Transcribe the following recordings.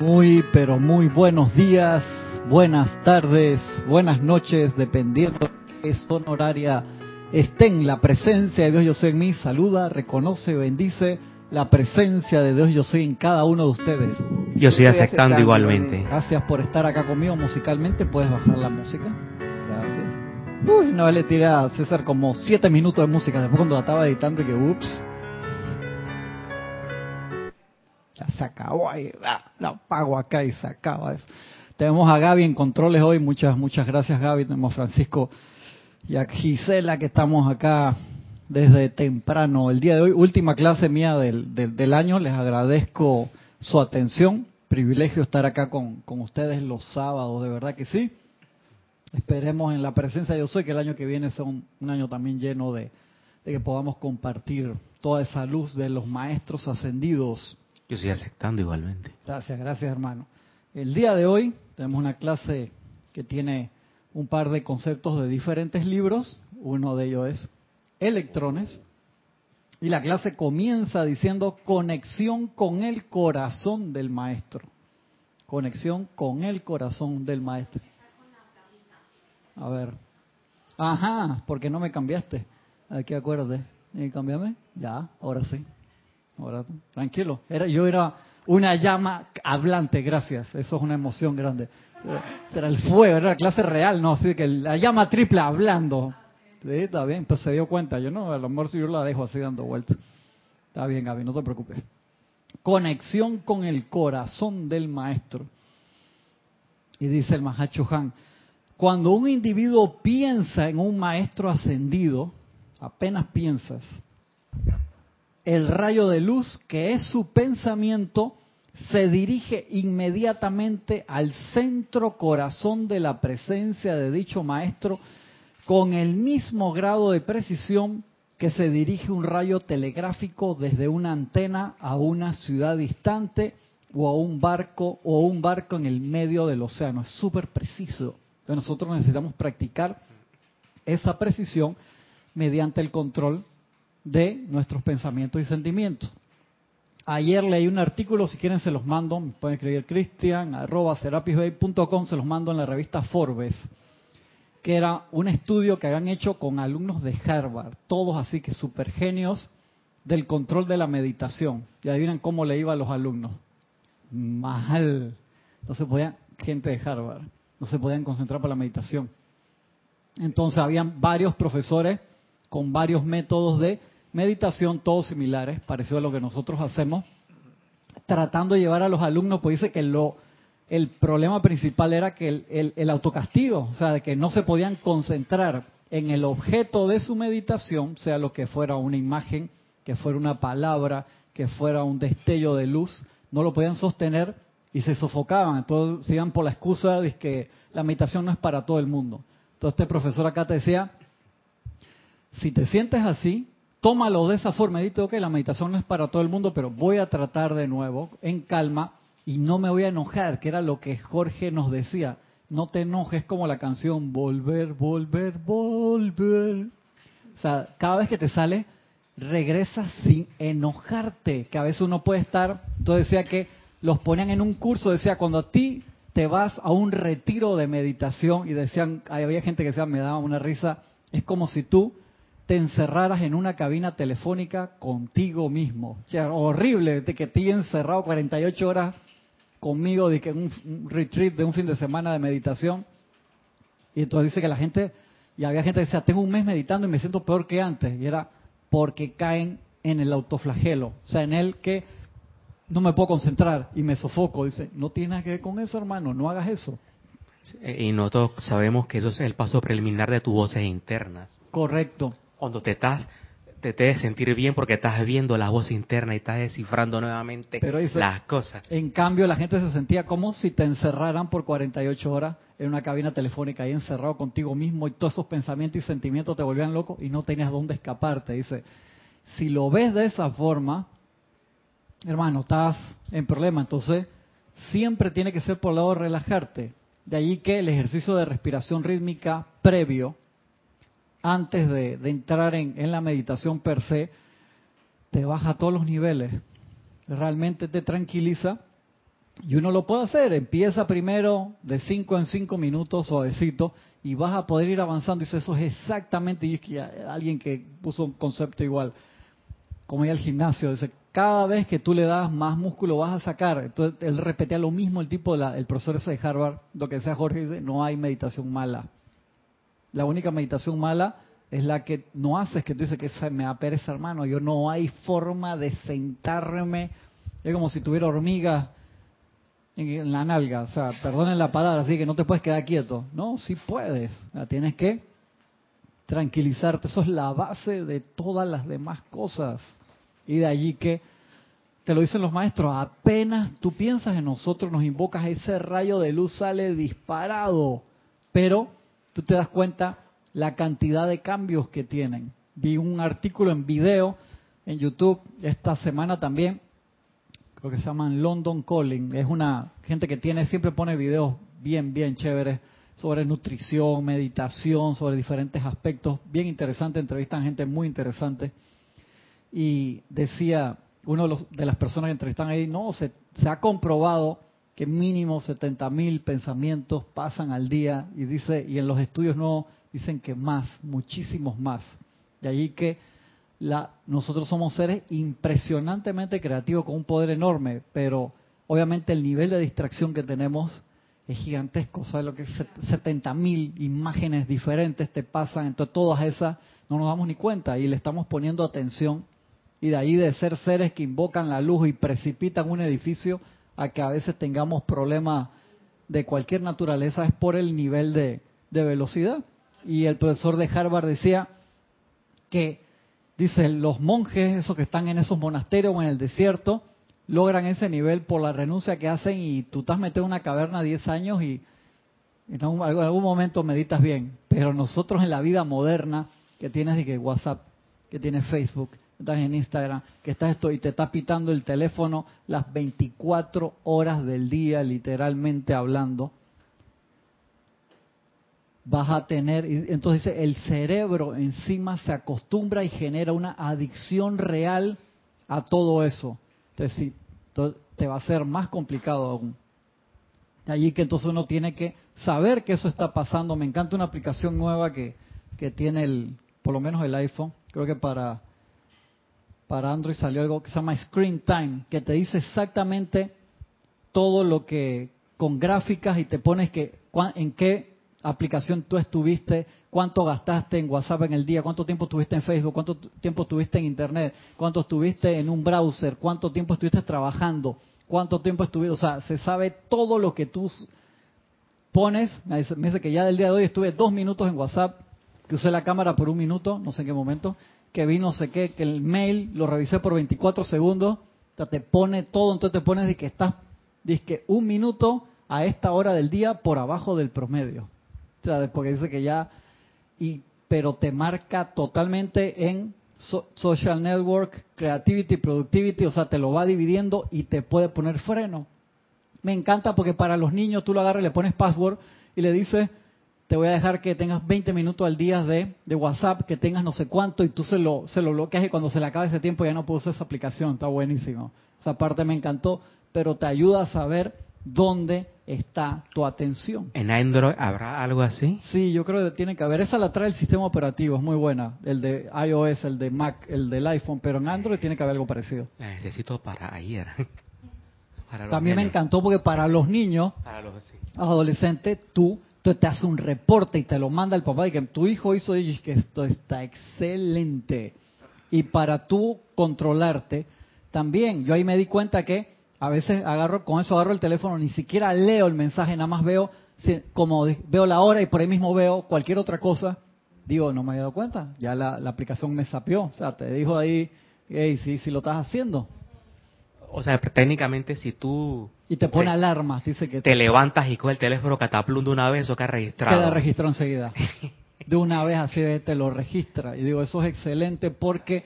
Muy, pero muy buenos días, buenas tardes, buenas noches, dependiendo de qué zona horaria estén. La presencia de Dios Yo Soy en mí saluda, reconoce, bendice la presencia de Dios Yo Soy en cada uno de ustedes. Yo estoy aceptando igualmente. Gracias por estar acá conmigo musicalmente. ¿Puedes bajar la música? Gracias. Uy, una vez le tiré a César como siete minutos de música. Después cuando la estaba editando, que ups. Ya se acabó ahí. La, apago acá y se acaba. Tenemos a Gaby en controles hoy. Muchas, muchas gracias Gaby. Tenemos a Francisco y a Gisela que estamos acá desde temprano. El día de hoy, última clase mía del, del, del año. Les agradezco su atención. Privilegio estar acá con, con ustedes los sábados, de verdad que sí. Esperemos en la presencia de Yo Soy que el año que viene sea un, un año también lleno de, de, que podamos compartir toda esa luz de los maestros ascendidos. Yo estoy aceptando igualmente. Gracias, gracias hermano. El día de hoy tenemos una clase que tiene un par de conceptos de diferentes libros. Uno de ellos es electrones. Y la clase comienza diciendo conexión con el corazón del maestro. Conexión con el corazón del maestro. A ver. Ajá, porque no me cambiaste. Aquí acuérdate. Cambiame. Ya, ahora sí. Tranquilo. Era, yo era una llama hablante, gracias. Eso es una emoción grande. Será el fuego, era la clase real, no, así que la llama triple hablando. Sí, está bien, pues se dio cuenta. Yo no, a lo si yo la dejo así dando vueltas. Está bien, Gaby, no te preocupes. Conexión con el corazón del maestro. Y dice el Mahacho Han, cuando un individuo piensa en un maestro ascendido, apenas piensas, el rayo de luz que es su pensamiento se dirige inmediatamente al centro corazón de la presencia de dicho maestro con el mismo grado de precisión que se dirige un rayo telegráfico desde una antena a una ciudad distante o a un barco o un barco en el medio del océano. Es súper preciso. Nosotros necesitamos practicar esa precisión mediante el control de nuestros pensamientos y sentimientos. Ayer leí un artículo, si quieren se los mando, pueden escribir cristian, arroba serapisbay.com, se los mando en la revista Forbes, que era un estudio que habían hecho con alumnos de Harvard, todos así que super genios del control de la meditación. Y adivinen cómo le iba a los alumnos. Mal. No se podían, gente de Harvard, no se podían concentrar para la meditación. Entonces habían varios profesores con varios métodos de meditación, todos similares, parecido a lo que nosotros hacemos, tratando de llevar a los alumnos, pues dice que lo, el problema principal era que el, autocastigo, o sea, de que no se podían concentrar en el objeto de su meditación, sea lo que fuera una imagen, que fuera una palabra, que fuera un destello de luz, no lo podían sostener y se sofocaban. Entonces se iban por la excusa de que la meditación no es para todo el mundo. Entonces este profesor acá te decía, si te sientes así, tómalo de esa forma. Dite, ok, la meditación no es para todo el mundo, pero voy a tratar de nuevo, en calma, y no me voy a enojar, que era lo que Jorge nos decía. No te enojes como la canción Volver, volver, volver. O sea, cada vez que te sale, regresa sin enojarte, que a veces uno puede estar, entonces decía que los ponían en un curso, decía, cuando a ti te vas a un retiro de meditación y decían, había gente que decía, me daba una risa, es como si tú te encerraras en una cabina telefónica contigo mismo. O sea, horrible de que te encerrado 48 horas conmigo, de que un, un retreat de un fin de semana de meditación. Y entonces dice que la gente, y había gente que decía, tengo un mes meditando y me siento peor que antes. Y era porque caen en el autoflagelo. O sea, en el que no me puedo concentrar y me sofoco. Dice, no tiene nada que ver con eso, hermano, no hagas eso. Y nosotros sabemos que eso es el paso preliminar de tus voces internas. Correcto. Cuando te estás, te debes sentir bien porque estás viendo la voz interna y estás descifrando nuevamente Pero las cosas. En cambio, la gente se sentía como si te encerraran por 48 horas en una cabina telefónica ahí encerrado contigo mismo y todos esos pensamientos y sentimientos te volvían loco y no tenías dónde escaparte. Dice, si lo ves de esa forma, hermano, estás en problema. Entonces, siempre tiene que ser por el lado de relajarte. De allí que el ejercicio de respiración rítmica previo, antes de, de entrar en, la meditación per se, te baja a todos los niveles. Realmente te tranquiliza Y uno lo puede hacer, empieza primero de 5 en 5 minutos suavecito y vas a poder ir avanzando. Dice, eso es exactamente, y es que alguien que puso un concepto igual, como ir al gimnasio, dice, cada vez que tú le das más músculo vas a sacar. Entonces él repetía lo mismo, el tipo, de el profesor de Harvard, lo que decía Jorge, dice, no hay meditación mala. La única meditación mala es la que no haces, que tú dices que me da pereza, hermano. Yo no hay forma de sentarme. Es como si tuviera hormigas en, la nalga. O sea, perdonen la palabra, así que no te puedes quedar quieto. No, sí puedes. La tienes que tranquilizarte. Eso es la base de todas las demás cosas. Y de allí que, te lo dicen los maestros, apenas tú piensas en nosotros, nos invocas, ese rayo de luz sale disparado. Pero tú te das cuenta la cantidad de cambios que tienen. Vi un artículo en video en YouTube esta semana también, creo que se llaman London Calling. Es una gente que tiene, siempre pone videos bien, bien chéveres sobre nutrición, meditación, sobre diferentes aspectos. Bien interesante, entrevistan gente muy interesante. Y decía uno de, de las personas que entrevistan ahí, no, se, se ha comprobado que mínimo 70 mil pensamientos pasan al día y dice, y en los estudios no dicen que más, muchísimos más. De allí que la, nosotros somos seres impresionantemente creativos con un poder enorme, pero obviamente el nivel de distracción que tenemos es gigantesco. ¿Sabes lo que es 70 mil imágenes diferentes te pasan? Entonces todas esas no nos damos ni cuenta y le estamos poniendo atención. Y de ahí de ser seres que invocan la luz y precipitan un edificio a que a veces tengamos problemas de cualquier naturaleza es por el nivel de, velocidad. Y el profesor de Harvard decía que, dice, los monjes, esos que están en esos monasterios o en el desierto, logran ese nivel por la renuncia que hacen y tú estás metido en una caverna 10 años y en algún, en algún momento meditas bien. Pero nosotros en la vida moderna, que tienes de que WhatsApp, que tienes Facebook, estás en Instagram, que estás esto y te está pitando el teléfono las 24 horas del día, literalmente hablando, vas a tener, entonces el cerebro encima se acostumbra y genera una adicción real a todo eso. Entonces, sí, te va a ser más complicado aún. De allí que entonces uno tiene que saber que eso está pasando. Me encanta una aplicación nueva que, que tiene el, por lo menos el iPhone, creo que para para Android salió algo que se llama Screen Time, que te dice exactamente todo lo que con gráficas y te pones que en qué aplicación tú estuviste, cuánto gastaste en WhatsApp en el día, cuánto tiempo estuviste en Facebook, cuánto tiempo estuviste en Internet, cuánto estuviste en un browser, cuánto tiempo estuviste trabajando, cuánto tiempo estuviste, o sea, se sabe todo lo que tú pones. Me dice, que ya del día de hoy estuve dos minutos en WhatsApp, que usé la cámara por un minuto, no sé en qué momento, que vi no sé qué, que el mail lo revisé por 24 segundos, te pone todo, entonces te pones de que estás, dice que un minuto a esta hora del día por abajo del promedio. O sea, porque dice que ya, y, pero te marca totalmente en social network, creativity, productivity, o sea, te lo va dividiendo y te puede poner freno. Me encanta porque para los niños tú lo agarras, le pones password y le dices, te voy a dejar que tengas 20 minutos al día de, de, WhatsApp, que tengas no sé cuánto y tú se lo, se lo bloqueas y cuando se le acabe ese tiempo ya no puedo usar esa aplicación, está buenísimo. Esa parte me encantó, pero te ayuda a saber dónde está tu atención. ¿En Android habrá algo así? Sí, yo creo que tiene que haber. Esa la trae el sistema operativo, es muy buena. El de iOS, el de Mac, el del iPhone, pero en Android tiene que haber algo parecido. La necesito para ayer. También me encantó porque para los niños, para los adolescentes, tú entonces te hace un reporte y te lo manda el papá y que tu hijo hizo y que esto está excelente. Y para tú controlarte, también, yo ahí me di cuenta que a veces agarro, con eso agarro el teléfono, ni siquiera leo el mensaje, nada más veo, como veo la hora y por ahí mismo veo cualquier otra cosa, digo, no me había dado cuenta, ya la, aplicación me sapió, o sea, te dijo ahí, hey, sí, sí lo estás haciendo o sea, técnicamente si tú... Y te pone alarmas, dice que... Te, levantas y coge el teléfono cataplum de una vez o queda registrado. Queda registrado enseguida. De una vez así te lo registra. Y digo, eso es excelente porque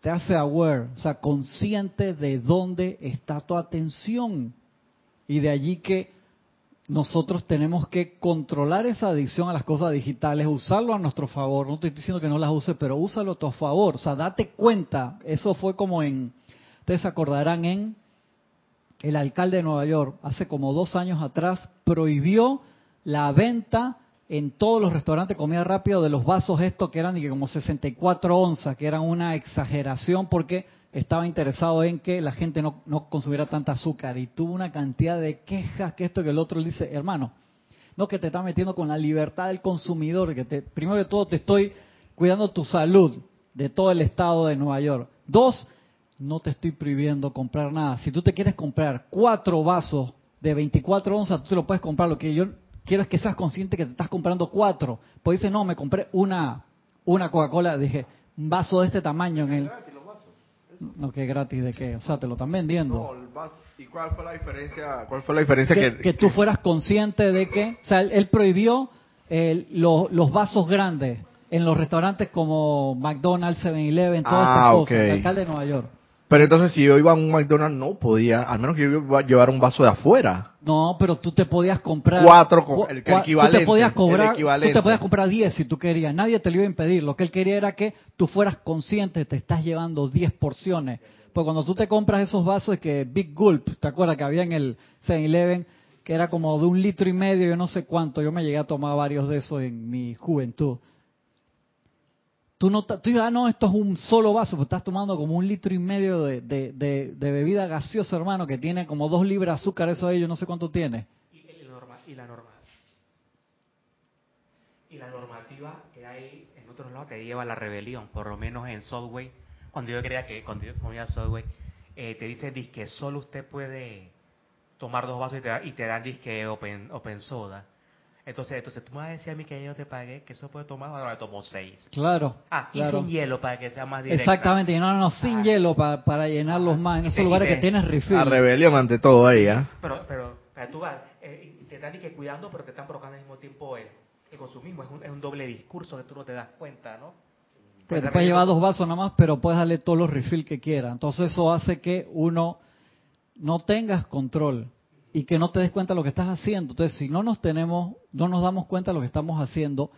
te hace aware, o sea, consciente de dónde está tu atención. Y de allí que nosotros tenemos que controlar esa adicción a las cosas digitales, usarlo a nuestro favor. No estoy diciendo que no las use, pero úsalo a tu favor. O sea, date cuenta. Eso fue como en Ustedes se acordarán en el alcalde de Nueva York, hace como dos años atrás, prohibió la venta en todos los restaurantes de comida rápida de los vasos estos que eran como 64 onzas, que eran una exageración porque estaba interesado en que la gente no, no consumiera tanta azúcar y tuvo una cantidad de quejas que esto que el otro le dice, hermano, no que te está metiendo con la libertad del consumidor, que te, primero de todo te estoy cuidando tu salud de todo el estado de Nueva York. Dos, no te estoy prohibiendo comprar nada. Si tú te quieres comprar cuatro vasos de 24 onzas, tú te lo puedes comprar. Lo que yo quiero es que seas consciente que te estás comprando cuatro. Pues dice, no, me compré una, una Coca-Cola, dije, un vaso de este tamaño en el... No, que gratis de qué, o sea, te lo están vendiendo. No, el vaso- ¿Y cuál fue la diferencia? ¿Cuál fue la diferencia que, que, que tú fueras consciente de que, o sea, él, él prohibió eh, lo- los vasos grandes en los restaurantes como McDonald's, 7-Eleven, todas Ah, estas cosas, el alcalde de Nueva York. Pero entonces si yo iba a un McDonald's no podía, al menos que yo iba a llevar un vaso de afuera. No, pero tú te podías comprar Cuatro co- el cua- equivalente, Tú te podías el cobrar, tú te podías comprar 10 si tú querías. Nadie te lo iba a impedir. Lo que él quería era que tú fueras consciente, te estás llevando 10 porciones. Pues cuando tú te compras esos vasos que Big Gulp, ¿te acuerdas que había en el 7-Eleven que era como de un litro y medio, yo no sé cuánto, yo me llegué a tomar varios de esos en mi juventud. Tú no, tú dices, ah, no, esto es un solo vaso, pero estás tomando como un litro y medio de, de, de- de bebida gaseosa, hermano, que tiene como dos libras de azúcar, eso ahí yo no sé cuánto tiene. Y, la norma- y la normativa que hay en otros lados te lleva a la rebelión, por lo menos en Subway. Cuando yo creía que cuando yo comía Subway, eh, te dice que solo usted puede tomar dos vasos y te, y te dan disque open, open soda. Entonces, entonces tú me vas a decir a mí que yo te pagué que eso puede tomar, ahora me tomo seis. Claro. Ah, y claro. sin hielo para que sea más directa. Exactamente, y no, no, no, sin Ah. hielo pa- para llenarlos más, en esos te- lugares te- que tienes refill. La rebelión ante todo ahí, ¿ah? Pero, pero, pero tú vas, eh, te están que cuidando, pero te están provocando al mismo tiempo el, el consumismo. Es un, es un doble discurso que tú no te das cuenta, ¿no? Pues te puedes llevar dos vasos nada más, pero puedes darle todos los refill que quieras. Entonces eso hace que uno no tengas control y que no te des cuenta de lo que estás haciendo. Entonces, si no nos tenemos, no nos damos cuenta de lo que estamos haciendo,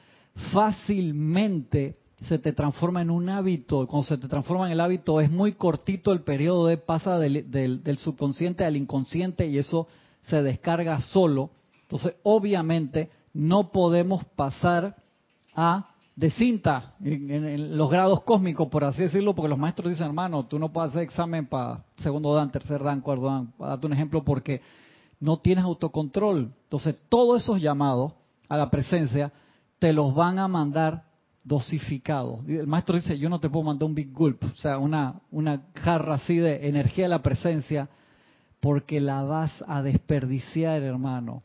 fácilmente se te transforma en un hábito. Cuando se te transforma en el hábito, es muy cortito el periodo de pasa del, del- subconsciente al inconsciente y eso se descarga solo. Entonces, obviamente, no podemos pasar a de cinta en, en- en los grados cósmicos, por así decirlo, porque los maestros dicen, hermano, tú no puedes hacer examen para segundo dan, tercer dan, cuarto dan, para darte un ejemplo, porque no tienes autocontrol. Entonces, todos esos llamados a la presencia te los van a mandar dosificados. El maestro dice, yo no te puedo mandar un big gulp, o sea, una, una jarra así de energía de la presencia, porque la vas a desperdiciar, hermano.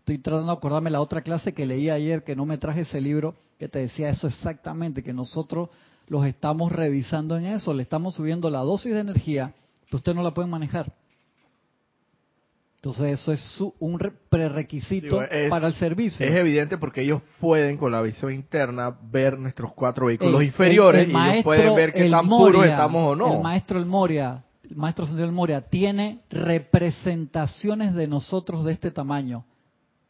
Estoy tratando de acordarme la otra clase que leí ayer, que no me traje ese libro, que te decía eso exactamente, que nosotros los estamos revisando en eso, le estamos subiendo la dosis de energía, pero usted no la puede manejar. Entonces eso es su- un re- prerequisito Digo, es- para el servicio. Es evidente porque ellos pueden con la visión interna ver nuestros cuatro vehículos El- inferiores el- el y ellos pueden ver qué el tan Moria, puros estamos o no. El maestro El Moria, el maestro El Moria, tiene representaciones de nosotros de este tamaño.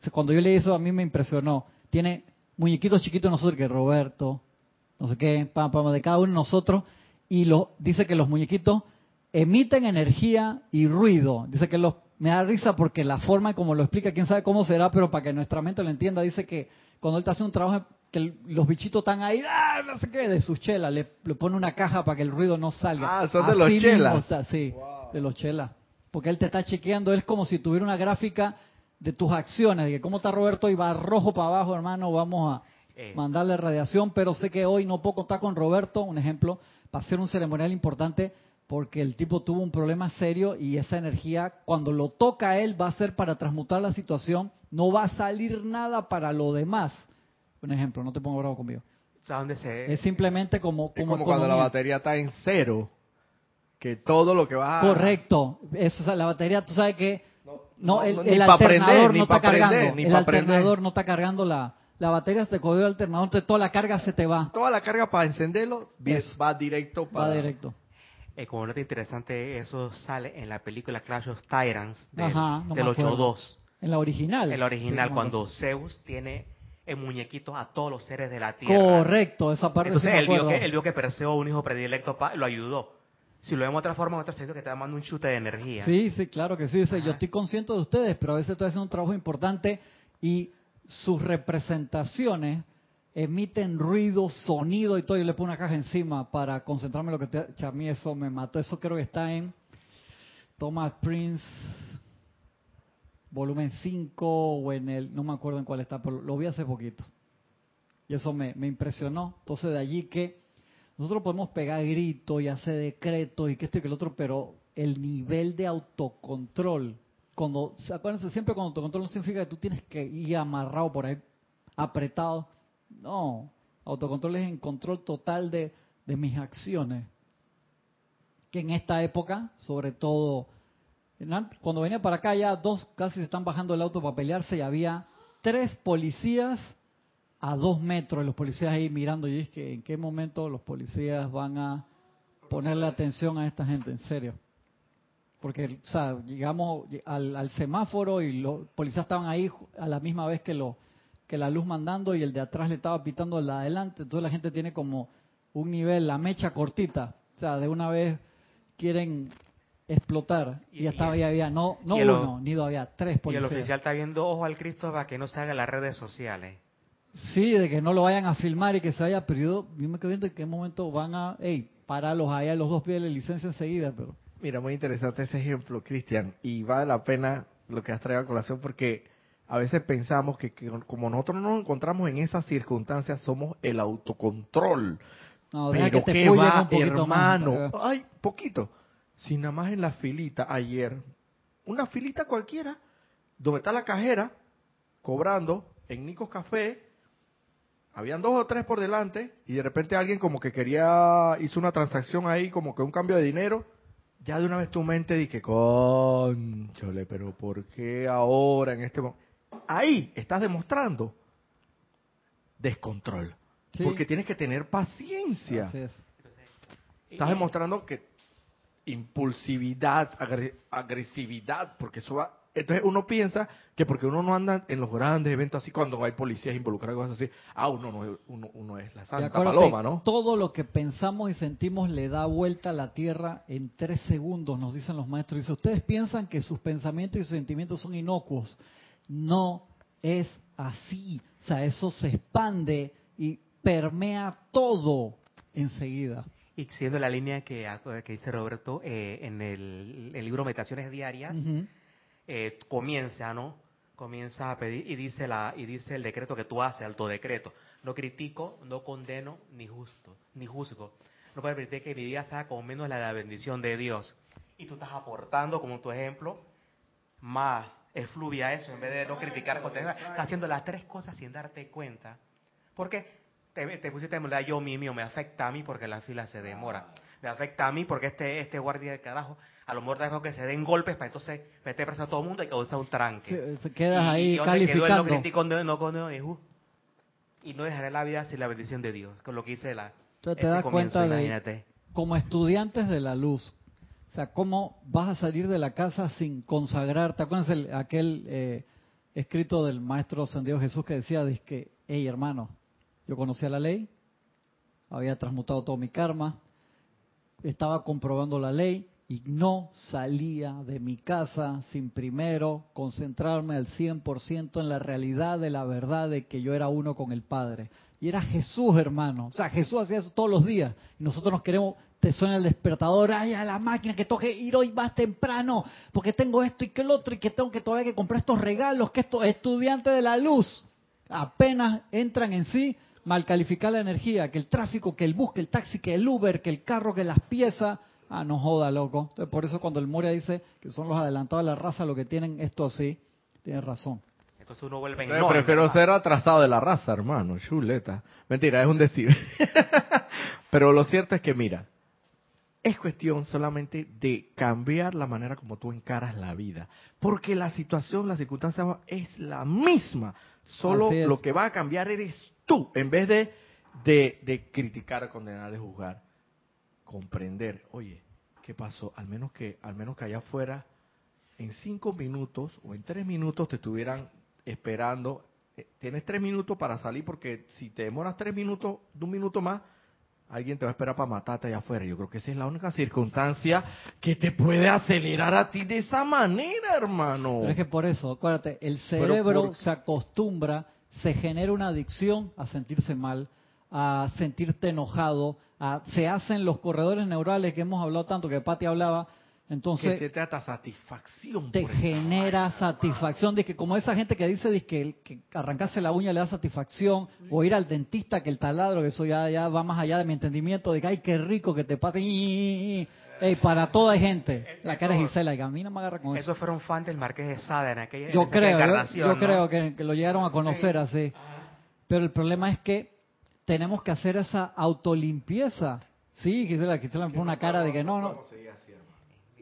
O sea, cuando yo leí eso a mí me impresionó. Tiene muñequitos chiquitos de nosotros, que Roberto, no sé qué, pam, pam, de cada uno de nosotros, y lo, dice que los muñequitos emiten energía y ruido. Dice que los, me da risa porque la forma como lo explica, quién sabe cómo será, pero para que nuestra mente lo entienda, dice que cuando él te hace un trabajo, que los bichitos están ahí, ¡ah! no sé qué, de sus chelas, le, le pone una caja para que el ruido no salga. Ah, son de los chelas. está, sí, de los chelas. Porque él te está chequeando, es como si tuviera una gráfica de tus acciones, de que cómo está Roberto y va rojo para abajo, hermano, vamos a Eh, mandarle radiación, pero sé que hoy no puedo contar con Roberto, un ejemplo, para hacer un ceremonial importante, porque el tipo tuvo un problema serio y esa energía, cuando lo toca a él, va a ser para transmutar la situación, no va a salir nada para lo demás. Un ejemplo, no te pongo bravo conmigo. ¿sabes dónde se Es simplemente como, es como, cuando la batería está en cero, que todo lo que va a... Correcto. Eso, o sea, la batería, tú sabes que no, no, el, prender, alternador ni no está prender, cargando. el alternador prender. no está cargando la, la batería, se cogió el alternador, entonces toda la carga se te va. Toda la carga para encenderlo va directo para... Va directo. Eh, como nota interesante, eso sale en la película Clash of Tyrants del, Ajá, no me del acuerdo. 8-2. En la original. En la original, Sí, cuando. Zeus tiene en muñequitos a todos los seres de la tierra. Correcto, esa parte Entonces sí él, vio que, él vio que Perseo, un hijo predilecto, lo ayudó. si lo vemos de otra forma, otro sentido que está dando un chute de energía. Sí, sí, claro que sí. Dice, yo estoy consciente de ustedes, pero a veces estoy haciendo un trabajo importante y sus representaciones emiten ruido, sonido y todo. Yo le pongo una caja encima para concentrarme en lo que te... A mí eso me mató. Eso creo que está en Thomas Prince, volumen 5 o en el... No me acuerdo en cuál está, pero lo vi hace poquito. Y eso me, me impresionó. Entonces de allí que nosotros podemos pegar gritos y hacer decretos y que esto y que el otro, pero el nivel de autocontrol, cuando, acuérdense siempre cuando autocontrol no significa que tú tienes que ir amarrado por ahí, apretado. No, autocontrol es en control total de, de mis acciones. Que en esta época, sobre todo, cuando venía para acá ya dos casi se están bajando el auto para pelearse y había tres policías a dos metros, los policías ahí mirando. Y es que en qué momento los policías van a ponerle atención a esta gente, en serio. Porque, llegamos al, al semáforo y los policías estaban ahí a la misma vez que, lo, que la luz mandando y el de atrás le estaba pitando al de adelante. Entonces la gente tiene como un nivel, la mecha cortita. O sea, de una vez quieren explotar. Y, Y- ya estaba y- ahí, había no, no el uno, ni dos, había tres Y el policías. oficial está viendo ojo al Cristo para que no se haga las redes sociales. Sí, de que no lo vayan a filmar y que se haya perdido. Yo me quedo viendo en qué momento van a, hey, paralos ahí a los dos pies de la licencia enseguida, pero... Mira, muy interesante ese ejemplo, Cristian, y vale la pena lo que has traído a colación porque a veces pensamos que, que como nosotros no nos encontramos en esas circunstancias, somos el autocontrol. No, Pero que te qué va, un más. hermano. para- Ay, poquito. Si nada más en la filita ayer, una filita cualquiera, donde está la cajera, cobrando, en Nicos Café, habían dos o tres por delante, y de repente alguien como que quería, hizo una transacción ahí, como que un cambio de dinero, ya de una vez tu mente dice, conchole, pero ¿por qué ahora en este momento? Ahí estás demostrando descontrol. Sí. Porque tienes que tener paciencia. Así es. Estás demostrando que impulsividad, agre- agresividad, porque eso va... Entonces uno piensa que porque uno no anda en los grandes eventos así, cuando hay policías involucradas, cosas así, ah, uno, no, uno, uno es la santa acuérdate, paloma, ¿no? Todo lo que pensamos y sentimos le da vuelta a la tierra en tres segundos, nos dicen los maestros. Dice, ustedes piensan que sus pensamientos y sus sentimientos son inocuos. No es así. O sea, eso se expande y permea todo enseguida. Y siguiendo la línea que, que dice Roberto, eh, en el, el libro Meditaciones Diarias, eh, comienza, ¿no? Comienza a pedir y dice la y dice el decreto que tú haces, autodecreto. No critico, no condeno, ni justo, ni juzgo. No puedes permitir que mi día sea como menos la de la bendición de Dios. Y tú estás aportando, como tu ejemplo, más efluvia eso, en vez de no criticar, condenar. Estás haciendo las tres cosas sin darte cuenta. Porque te, te pusiste en yo mi mío, me afecta a mí porque la fila se demora. Me afecta a mí porque este este guardia de carajo, a lo mejor dejo que se den golpes para entonces meter preso a todo el mundo y causar un tranque. Se, se quedas ahí y donde quedó el no calificando. no, no juzgo. Y no dejaré la vida sin la bendición de Dios, con lo que hice la, Entonces te ese das comienzo, cuenta de, imagínate. como estudiantes de la luz, o sea, cómo vas a salir de la casa sin consagrar. ¿Te acuerdas el- aquel eh, escrito del maestro San Diego Jesús que decía, que, hey hermano, yo conocía la ley, había transmutado todo mi karma, estaba comprobando la ley y no salía de mi casa sin primero concentrarme al 100% en la realidad de la verdad de que yo era uno con el Padre. Y era Jesús, hermano. O sea, Jesús hacía eso todos los días. Y nosotros nos queremos, te suena el despertador, ay, a la máquina que toque ir hoy más temprano, porque tengo esto y que el otro, y que tengo que todavía que comprar estos regalos, que estos estudiantes de la luz apenas entran en sí, mal calificar la energía, que el tráfico, que el bus, que el taxi, que el Uber, que el carro, que las piezas. Ah, no joda, loco. Entonces, por eso cuando el Moria dice que son los adelantados de la raza lo que tienen esto así, tiene razón. Entonces uno vuelve en Entonces, no, en prefiero verdad. ser atrasado de la raza, hermano. Chuleta. Mentira, es un decir. Pero lo cierto es que, mira, es cuestión solamente de cambiar la manera como tú encaras la vida. Porque la situación, la circunstancia es la misma. Solo lo que va a cambiar eres tú. En vez de, de, de criticar, condenar, de juzgar. Comprender. Oye, ¿qué pasó? Al menos que, al menos que allá afuera, en cinco minutos o en tres minutos te estuvieran esperando. Eh, Tienes tres minutos para salir porque si te demoras tres minutos, de un minuto más, alguien te va a esperar para matarte allá afuera. Yo creo que esa es la única circunstancia que te puede acelerar a ti de esa manera, hermano. Pero es que por eso, acuérdate, el cerebro por- se acostumbra, se genera una adicción a sentirse mal, a sentirte enojado, a, se hacen los corredores neurales que hemos hablado tanto, que Pati hablaba, que entonces se te hasta satisfacción. te genera satisfacción, de que como esa gente que dice de que, el- que arrancarse la uña le da satisfacción, o ir al dentista que el taladro, que eso ya, ya va más allá de mi entendimiento, de que ay, qué rico que te paten, Ey, para toda hay gente, la cara es Gisela, y que a mí no me agarra con eso. Esos fueron fans del Marqués de Sade en aquella, Yo creo, yo, encarnación, yo ¿no? creo que, que lo llegaron a conocer así. Pero el problema es que tenemos que hacer esa autolimpieza. Sí, Gisela, Gisela me pone una cara de que no, no.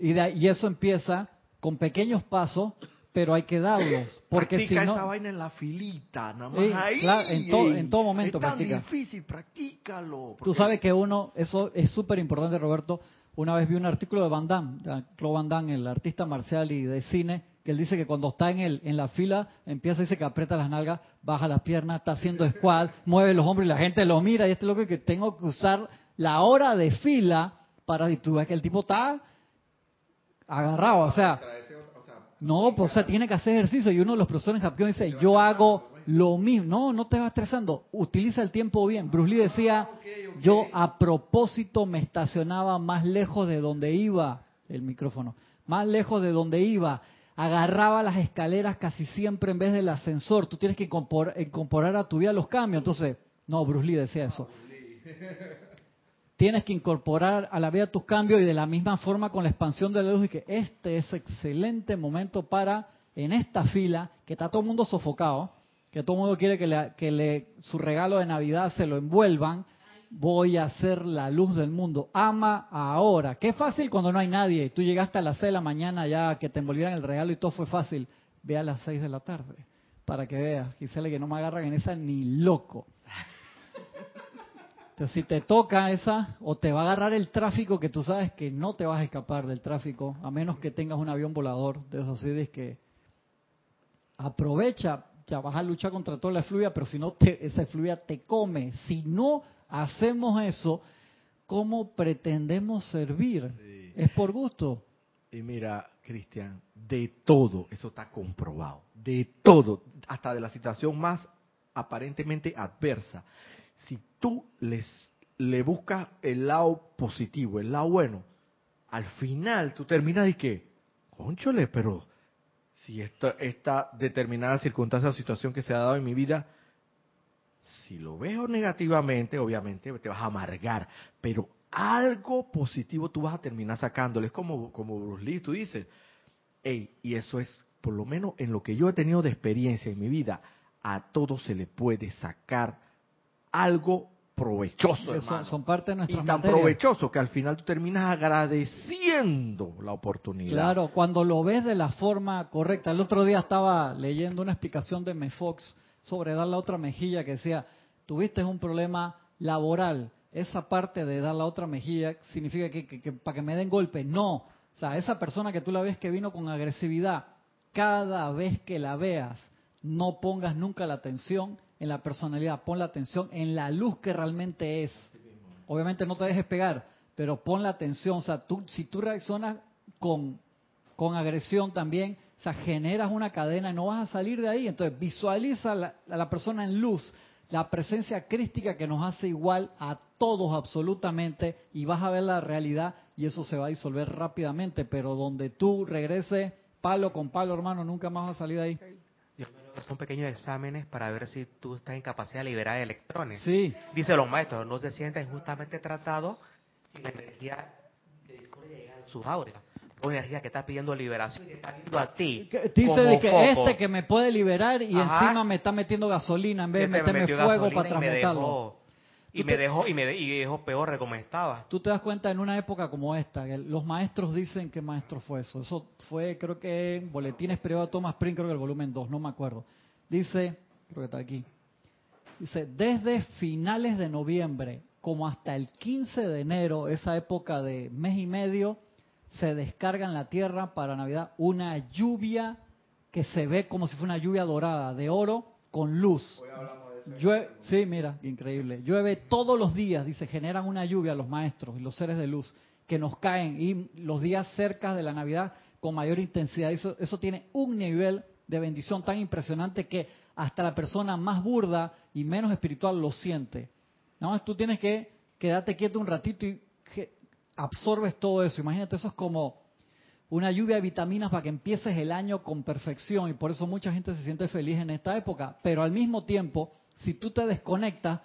Y, de y eso empieza con pequeños pasos, pero hay que darlos. Porque practica si no, esa vaina en la filita, nada más Ey, ahí. claro, en to- ey. en todo momento Es tan practica. difícil, practícalo. Tú sabes que uno, eso es súper importante, Roberto. Una vez vi un artículo de Van Damme, de Claude Van Damme, el artista marcial y de cine, que él dice que cuando está en el en la fila, empieza, dice que aprieta las nalgas, baja las piernas, está haciendo squat, mueve los hombros y la gente lo mira. Y este loco que tengo que usar la hora de fila para. Y tú ves que el tipo está agarrado, o sea. No, pues o sea, tiene que hacer ejercicio. Y uno de los profesores en Japón dice, yo hago lo mismo. No, no te vas estresando. Utiliza el tiempo bien. Bruce Lee decía, yo a propósito me estacionaba más lejos de donde iba el micrófono. Más lejos de donde iba. Agarraba las escaleras casi siempre en vez del ascensor. Tú tienes que incorpor- incorporar a tu vida los cambios. Entonces, no, Bruce Lee decía eso. Tienes que incorporar a la vida tus cambios y de la misma forma con la expansión de la luz y que este es excelente momento para, en esta fila, que está todo el mundo sofocado, que todo el mundo quiere que, le, que le, su regalo de Navidad se lo envuelvan, voy a ser la luz del mundo. Ama ahora. Qué fácil cuando no hay nadie. Tú llegaste a las 6 de la mañana ya que te envolvieran el regalo y todo fue fácil. Ve a las 6 de la tarde para que veas. Gisele, que no me agarran en esa ni loco. Entonces, si te toca esa, o te va a agarrar el tráfico, que tú sabes que no te vas a escapar del tráfico, a menos que tengas un avión volador, de esos así, que aprovecha, ya vas a luchar contra toda la fluida, pero si no, te, esa fluida te come. Si no hacemos eso, ¿cómo pretendemos servir? Es por gusto. Y mira, Cristian, de todo, eso está comprobado, de todo, hasta de la situación más aparentemente adversa. Si tú les le buscas el lado positivo, el lado bueno, al final tú terminas de que, conchole, pero si esta, esta determinada circunstancia o situación que se ha dado en mi vida, si lo veo negativamente, obviamente te vas a amargar, pero algo positivo tú vas a terminar sacándole. Es como, como Bruce Lee, tú dices, hey, y eso es, por lo menos en lo que yo he tenido de experiencia en mi vida, a todo se le puede sacar algo provechoso, hermano. son parte de y nuestras tan materias. provechoso que al final tú terminas agradeciendo la oportunidad. Claro, cuando lo ves de la forma correcta. El otro día estaba leyendo una explicación de Mefox sobre dar la otra mejilla que decía, tuviste un problema laboral. Esa parte de dar la otra mejilla significa que, que- que para que me den golpe. No. O sea, esa persona que tú la ves que vino con agresividad, cada vez que la veas, no pongas nunca la atención en la personalidad, pon la atención en la luz que realmente es. Obviamente no te dejes pegar, pero pon la atención. O sea, tú, si tú reaccionas con, con agresión también, o sea, generas una cadena y no vas a salir de ahí. Entonces, visualiza la- a la persona en luz, la presencia crística que nos hace igual a todos absolutamente y vas a ver la realidad y eso se va a disolver rápidamente, pero donde tú regreses palo con palo, hermano, nunca más vas a salir de ahí. Son pequeños exámenes para ver si tú estás en capacidad de liberar electrones. Sí, Dice los maestros, no se sienten justamente tratados si la energía a sus auras. Una energía que está pidiendo liberación y te está viendo a ti. Que- Dice de que foco. este que me puede liberar y Ajá. encima me está metiendo gasolina en vez de Este me meterme fuego para transmutarlo. Y me te- dejó, y me de- y dejó peor de como estaba. Tú te das cuenta en una época como esta, que los maestros dicen que maestro fue eso. Eso fue, creo que en Boletines Privados de Thomas Prince, creo que el volumen 2, no me acuerdo. Dice, creo que está aquí. Dice, desde finales de noviembre como hasta el 15 de enero, esa época de mes y medio, se descarga en la tierra para Navidad una lluvia que se ve como si fuera una lluvia dorada, de oro con luz. Llueve, sí, mira, increíble. Llueve todos los días, dice, generan una lluvia los maestros y los seres de luz que nos caen y los días cerca de la Navidad con mayor intensidad. Eso, eso tiene un nivel de bendición tan impresionante que hasta la persona más burda y menos espiritual lo siente. Nada más tú tienes que quedarte quieto un ratito y absorbes todo eso. Imagínate, eso es como una lluvia de vitaminas para que empieces el año con perfección y por eso mucha gente se siente feliz en esta época. Pero al mismo tiempo, si tú te desconectas,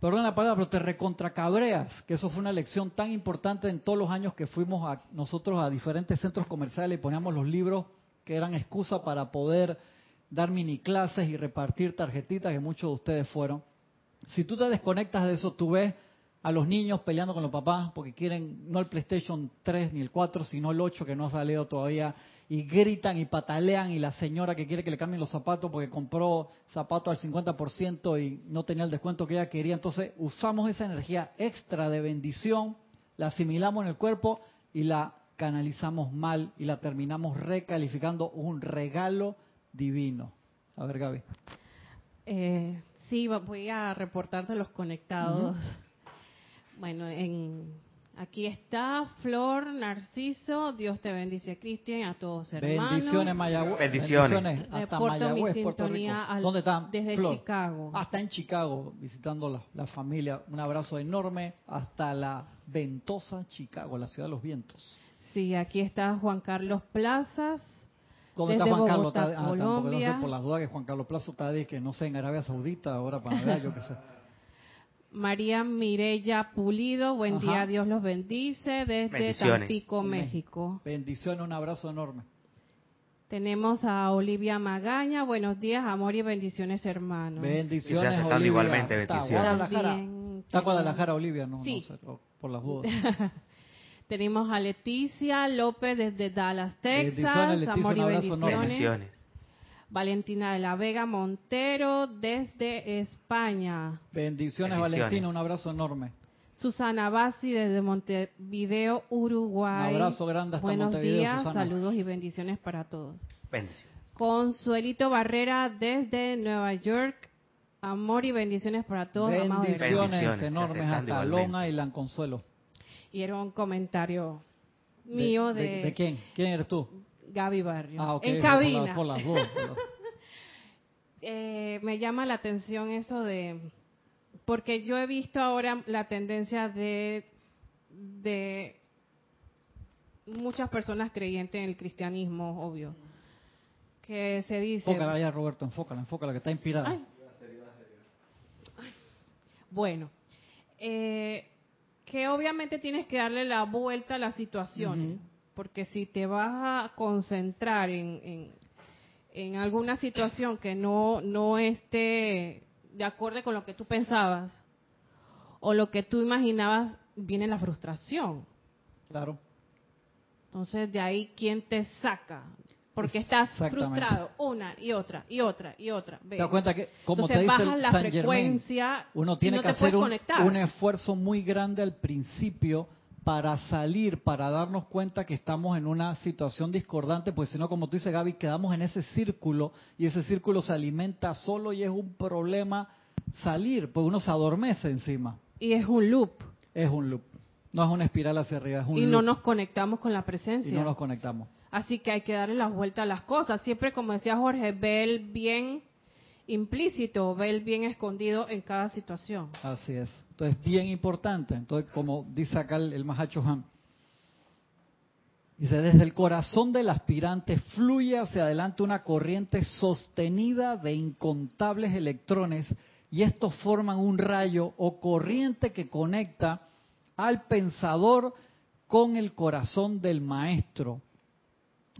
perdón la palabra, pero te recontracabreas, que eso fue una lección tan importante en todos los años que fuimos a, nosotros a diferentes centros comerciales y poníamos los libros que eran excusa para poder dar mini clases y repartir tarjetitas, que muchos de ustedes fueron. Si tú te desconectas de eso, tú ves a los niños peleando con los papás porque quieren no el PlayStation 3 ni el 4, sino el 8 que no ha salido todavía y gritan y patalean y la señora que quiere que le cambien los zapatos porque compró zapatos al 50% y no tenía el descuento que ella quería. Entonces usamos esa energía extra de bendición, la asimilamos en el cuerpo y la canalizamos mal y la terminamos recalificando un regalo divino. A ver, Gaby. Eh, sí, voy a reportar de los conectados. Bueno, en, aquí está Flor, Narciso, Dios te bendice, Cristian, a todos hermanos. Bendiciones, Mayagüez. Bendiciones. Hasta Mayagüez, Puerto Rico. ¿Dónde están? Desde Chicago. Hasta en Chicago, visitando la, la, familia. Un abrazo enorme hasta la ventosa Chicago, la ciudad de los vientos. Sí, aquí está Juan Carlos Plazas. ¿Dónde está Juan Carlos? Ah, tampoco, no sé, por las dudas que Juan Carlos Plaza está de que no sé, en Arabia Saudita, ahora para ver, yo qué sé. María Mirella Pulido, buen día, Dios los bendice, desde Tampico, México. Bendiciones, un abrazo enorme. Tenemos a Olivia Magaña, buenos días, amor y bendiciones hermanos. Bendiciones, Olivia. igualmente, bendiciones. Está Guadalajara, está Guadalajara Olivia, no, sí. no sé, por las dudas. Tenemos a Leticia López desde Dallas, Texas. Bendiciones, Leticia, amor y un abrazo bendiciones. Bendiciones. Valentina de la Vega Montero desde España. Bendiciones, Bendiciones. Valentina, un abrazo enorme. Susana Bassi desde Montevideo, Uruguay. Un abrazo grande hasta Buenos Montevideo, días, Susana. saludos y bendiciones para todos. Bendiciones. Consuelito Barrera desde Nueva York. Amor y bendiciones para todos. Bendiciones, Bendiciones, enormes hasta igualmente. Long Island, Consuelo. Y era un comentario mío de, de, quién? ¿Quién eres tú? Gaby Barrio. Ah, en por cabina. las- por las dudas, por las- Eh, me llama la atención eso de porque yo he visto ahora la tendencia de de muchas personas creyentes en el cristianismo, obvio, que se dice Enfócala allá, Roberto, enfócala, enfócala, que está inspirada. Ay. Bueno, eh, que obviamente tienes que darle la vuelta a la situación. Porque si te vas a concentrar en, en, en alguna situación que no, no esté de acuerdo con lo que tú pensabas o lo que tú imaginabas, viene la frustración. Claro. Entonces, de ahí, ¿quién te saca? Porque estás frustrado una y otra y otra y otra. Te das cuenta que, como Entonces te dice bajas la Germain, frecuencia uno tiene no que hacer un, un esfuerzo muy grande al principio para salir, para darnos cuenta que estamos en una situación discordante, pues si no, como tú dices, Gaby, quedamos en ese círculo y ese círculo se alimenta solo y es un problema salir, pues uno se adormece encima. Y es un loop. Es un loop. No es una espiral hacia arriba, es un Y loop. no nos conectamos con la y presencia. no nos conectamos. Así que hay que darle la vuelta a las cosas. Siempre, como decía Jorge, ve el bien implícito, ve el bien escondido en cada situación. Así es. Entonces, bien importante. Entonces, como dice acá el, el Mahacho Han, dice, desde el corazón del aspirante fluye hacia adelante una corriente sostenida de incontables electrones y estos forman un rayo o corriente que conecta al pensador con el corazón del maestro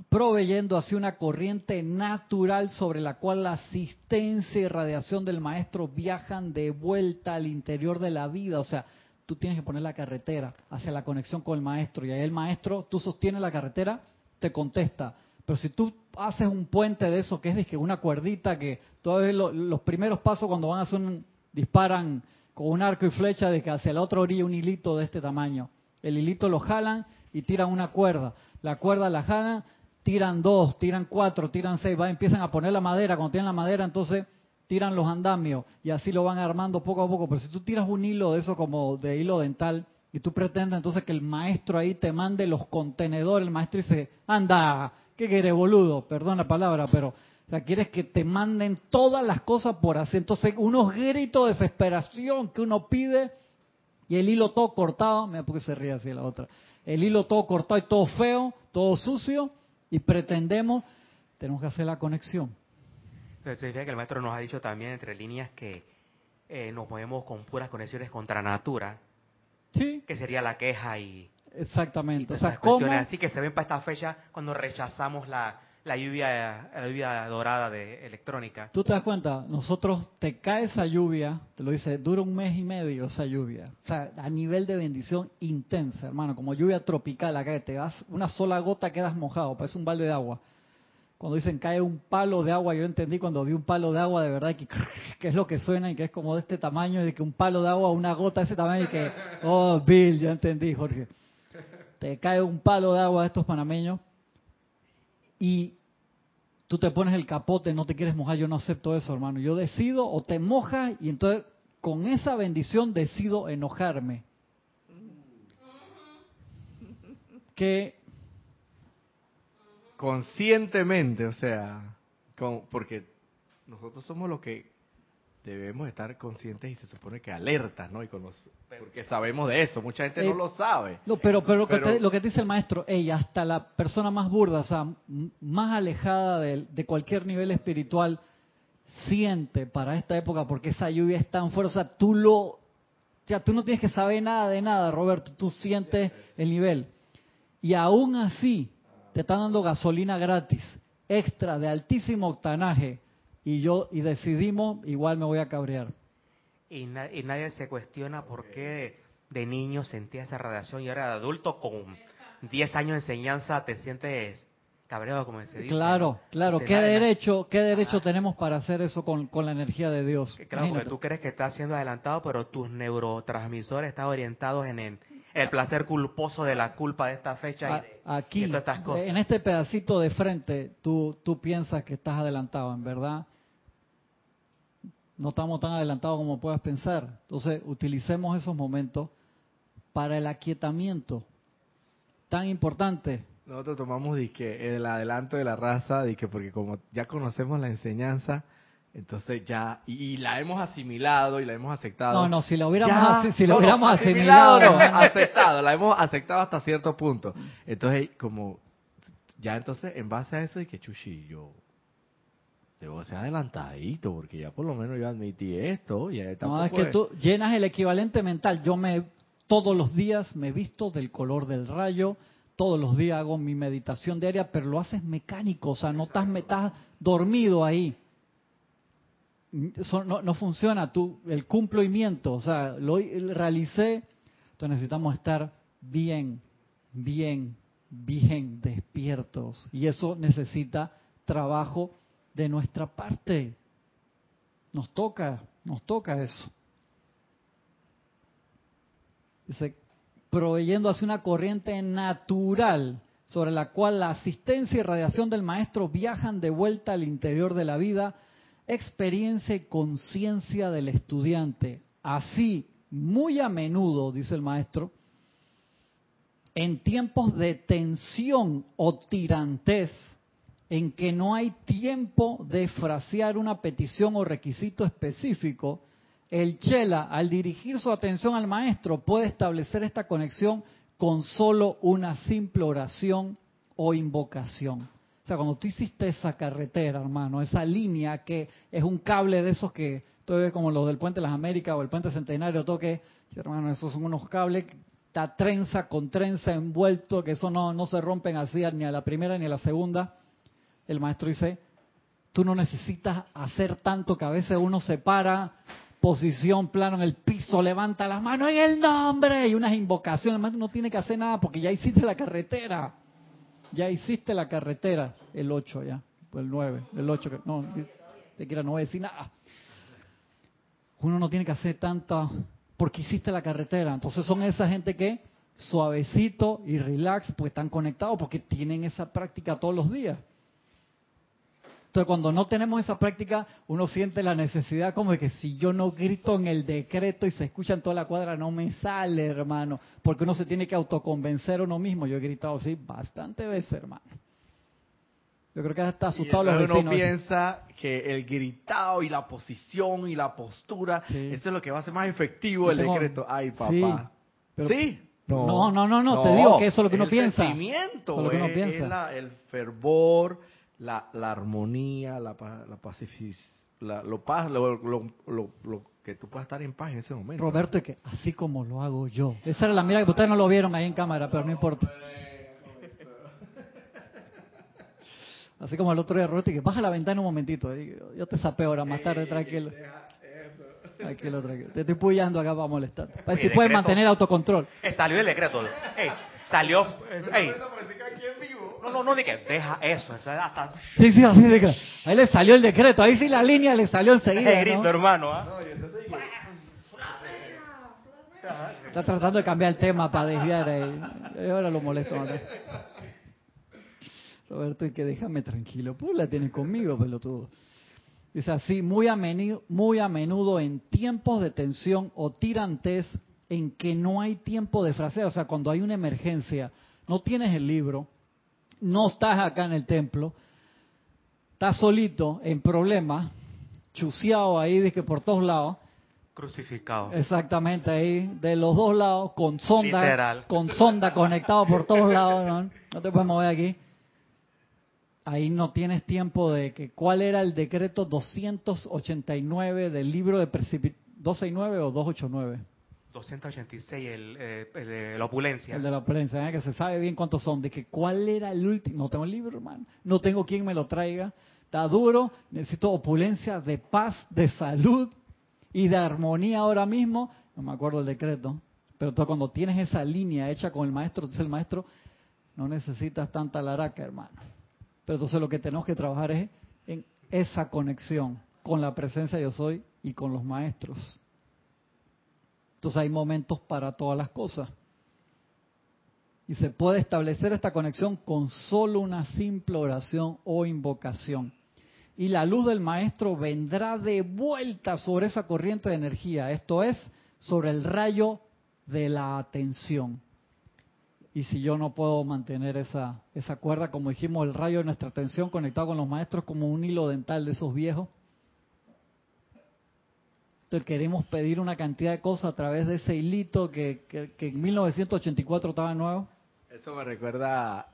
proveyendo así una corriente natural sobre la cual la asistencia y radiación del maestro viajan de vuelta al interior de la vida. O sea, tú tienes que poner la carretera hacia la conexión con el maestro y ahí el maestro, tú sostienes la carretera, te contesta. Pero si tú haces un puente de eso que es que una cuerdita que todavía lo- los primeros pasos cuando van a hacer un, disparan con un arco y flecha de que hacia la otra orilla un hilito de este tamaño. El hilito lo jalan y tiran una cuerda. La cuerda la jalan, tiran dos, tiran cuatro, tiran seis, va, empiezan a poner la madera. Cuando tienen la madera, entonces tiran los andamios y así lo van armando poco a poco. Pero si tú tiras un hilo de eso como de hilo dental y tú pretendes entonces que el maestro ahí te mande los contenedores, el maestro dice, anda, ¿qué quieres, boludo? Perdón la palabra, pero o sea, quieres que te manden todas las cosas por hacer. Entonces, unos gritos de desesperación que uno pide y el hilo todo cortado, mira por qué se ríe así la otra, el hilo todo cortado y todo feo, todo sucio, y pretendemos, tenemos que hacer la conexión. Entonces, significa que el maestro nos ha dicho también entre líneas que eh, nos movemos con puras conexiones contra natura, Sí, que sería la queja y, y exactamente. O sea, ¿cómo? cuestiones así que se ven para esta fecha cuando rechazamos la, la lluvia lluvia dorada de electrónica. Tú te das cuenta, nosotros te cae esa lluvia, te lo dice, dura un mes y medio esa lluvia. O sea, a nivel de bendición intensa, hermano, como lluvia tropical acá, te das una sola gota quedas mojado, parece un balde de agua. Cuando dicen cae un palo de agua, yo entendí cuando vi un palo de agua de verdad que, que es lo que suena y que es como de este tamaño, y de que un palo de agua, una gota de ese tamaño y que, oh, Bill, ya entendí, Jorge. Te cae un palo de agua de estos panameños y tú te pones el capote, no te quieres mojar, yo no acepto eso, hermano. Yo decido o te mojas y entonces con esa bendición decido enojarme. Que Conscientemente, o sea, porque nosotros somos los que debemos estar conscientes y se supone que alertas, ¿no? Y conoc- porque sabemos de eso, mucha gente Eh, no lo sabe. No, pero, pero, lo, que te, lo que te dice el maestro, ella, hasta la persona más burda, o sea, más alejada de, de cualquier nivel espiritual, siente para esta época, porque esa lluvia es tan fuerte, o sea, tú lo, o sea, tú no tienes que saber nada de nada, Roberto, tú sientes el nivel. Y aún así, te están dando gasolina gratis, extra, de altísimo octanaje, y yo, y decidimos, igual me voy a cabrear. Y, na- y nadie se cuestiona por qué de niño sentía esa radiación y ahora de adulto con 10 años de enseñanza te sientes cabreado, como se dice. Claro, claro. ¿Qué derecho, qué derecho tenemos para hacer eso con, con la energía de Dios? Claro, porque Imagínate. tú crees que estás siendo adelantado, pero tus neurotransmisores están orientados en el, el placer culposo de la culpa de esta fecha y A- de, Aquí, y todas estas cosas. en este pedacito de frente, tú, tú piensas que estás adelantado, en verdad. No estamos tan adelantados como puedas pensar. Entonces, utilicemos esos momentos para el aquietamiento. Tan importante. Nosotros tomamos disque el adelanto de la raza, que porque como ya conocemos la enseñanza, entonces ya, y, y la hemos asimilado y la hemos aceptado. No, no, si lo hubiéramos, Ya, si no, hubiéramos asimilado, asimilado. no, aceptado, la hemos aceptado hasta cierto punto. Entonces, como, ya entonces, en base a eso, y que chuchi, yo debo ser adelantadito, porque ya por lo menos yo admití esto, ya No, es que es- tú llenas el equivalente mental. Yo me todos los días me visto del color del rayo, todos los días hago mi meditación diaria, pero lo haces mecánico, o sea, no estás, me estás dormido ahí. Eso no, no funciona, tú, el cumplimiento, o sea, lo realicé, entonces necesitamos estar bien, bien, bien despiertos. Y eso necesita trabajo de nuestra parte. Nos toca, nos toca eso. Dice, proveyendo así una corriente natural sobre la cual la asistencia y radiación del maestro viajan de vuelta al interior de la vida, experiencia y conciencia del estudiante. Así, muy a menudo, dice el maestro, en tiempos de tensión o tirantez, en que no hay tiempo de frasear una petición o requisito específico, el chela, al dirigir su atención al maestro, puede establecer esta conexión con solo una simple oración o invocación. O sea, cuando tú hiciste esa carretera, hermano, esa línea que es un cable de esos que, tú ves como los del Puente de las Américas o el Puente Centenario, todo que, hermano, esos son unos cables, está trenza con trenza envuelto, que eso no, no se rompen así ni a la primera ni a la segunda. El maestro dice, tú no necesitas hacer tanto que a veces uno se para, posición plano en el piso, levanta las manos en el nombre y unas invocaciones. El maestro no tiene que hacer nada porque ya hiciste la carretera. Ya hiciste la carretera, el 8 ya, pues el 9, el 8, que no, te quiera no voy a decir nada. Uno no tiene que hacer tanta, porque hiciste la carretera. Entonces son esa gente que suavecito y relax, pues están conectados porque tienen esa práctica todos los días. Entonces, cuando no tenemos esa práctica, uno siente la necesidad como de que si yo no grito en el decreto y se escucha en toda la cuadra, no me sale, hermano. Porque uno se tiene que autoconvencer uno mismo. Yo he gritado así bastante veces, hermano. Yo creo que está asustado los uno vecinos. piensa que el gritado y la posición y la postura, Sí. eso es lo que va a hacer más efectivo Yo el tengo- decreto. Ay, papá. Sí, pero- sí. No, no, no, no, te digo que eso es lo que uno el piensa. sentimiento, Eso es lo que uno es- piensa. es la- el fervor, la, la armonía, la, pa- la pacific- la- lo, paz, lo, lo, lo- lo que tú puedas estar en paz en ese momento. Roberto, es que así como lo hago yo. Esa era la mirada que ustedes no lo vieron ahí en cámara, pero no importa. Así como el otro día, Roberto, y que baja la ventana un momentito. yo- te sapeo ahora más tarde, tranquilo. Tranquilo, tranquilo. Te estoy puyando acá para molestar. Para ver si puedes mantener autocontrol. Eh, salió el decreto. Ey, salió. ey. No, no, no, di que deja eso. eso es hasta. Sí, sí, así de que ahí le salió el decreto, ahí sí la línea le salió enseguida. Ese grito, ¿no? hermano. ¿ah? Está tratando de cambiar el tema para desviar ahí. Ahora lo molesto más. Roberto, y que déjame tranquilo. Pues la tienes conmigo, pelotudo. Dice así, muy a, menudo, muy a menudo en tiempos de tensión o tirantes en que no hay tiempo de fraseo, o sea, cuando hay una emergencia, no tienes el libro, no estás acá en el templo, estás solito, en problemas, chuceado ahí, de que por todos lados, Crucificado. Exactamente, ahí de los dos lados, con sonda, Literal. con sonda conectado por todos lados, ¿no? No te puedes mover aquí. Ahí no tienes tiempo de que cuál era el decreto 289 del libro de precipitación, 269 o 289, 286, el, eh, de la opulencia. el de la prensa, ¿eh? que se sabe bien cuántos son, de que cuál era el último, no tengo el libro, hermano, no tengo quien me lo traiga, está duro, necesito opulencia de paz, de salud y de armonía ahora mismo, no me acuerdo el decreto, pero tú cuando tienes esa línea hecha con el maestro, entonces el maestro no necesitas tanta laraca, hermano. Pero entonces lo que tenemos que trabajar es en esa conexión con la presencia de yo soy y con los maestros. Entonces hay momentos para todas las cosas. Y se puede establecer esta conexión con solo una simple oración o invocación. Y la luz del maestro vendrá de vuelta sobre esa corriente de energía, esto es, sobre el rayo de la atención. Y si yo no puedo mantener esa, esa cuerda, como dijimos, el rayo de nuestra atención conectado con los maestros como un hilo dental de esos viejos, entonces queremos pedir una cantidad de cosas a través de ese hilito que, que, que en 1984 estaba nuevo. Eso me recuerda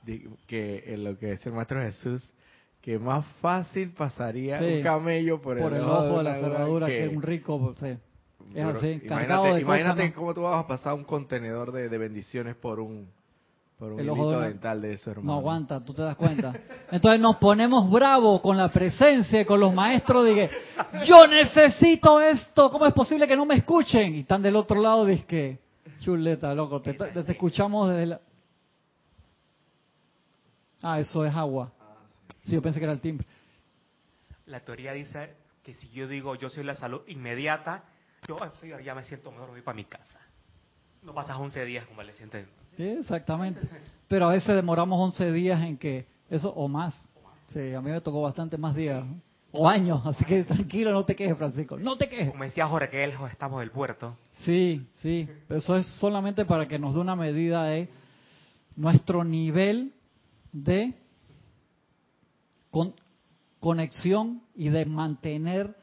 que en lo que decía el Maestro Jesús, que más fácil pasaría Sí, un camello por, por el ojo de la cerradura que, que un rico, pues, sí. Es así, imagínate, de imagínate cosas. ¿no? cómo tú vas a pasar un contenedor de, de bendiciones por un por un El ojo de dental de eso, hermano. No aguanta, tú te das cuenta. Entonces nos ponemos bravos con la presencia y con los maestros que yo necesito esto, ¿cómo es posible que no me escuchen? Y están del otro lado, dice que chuleta, loco, te, te- te escuchamos desde la... Ah, eso es agua. Sí, yo pensé que era el timbre. La teoría dice que si yo digo yo soy la salud inmediata, yo "Ay, señor, ya me siento mejor, voy para mi casa. No pasas 11 días como le sienten. Sí, exactamente. Pero a veces demoramos 11 días en que eso, o más. Sí, a mí me tocó bastante más días. O años, así que tranquilo, no te quejes, Francisco. No te quejes. Como decía Jorge, que lejos estamos del puerto. Sí, sí. Eso es solamente para que nos dé una medida de nuestro nivel de con- conexión y de mantener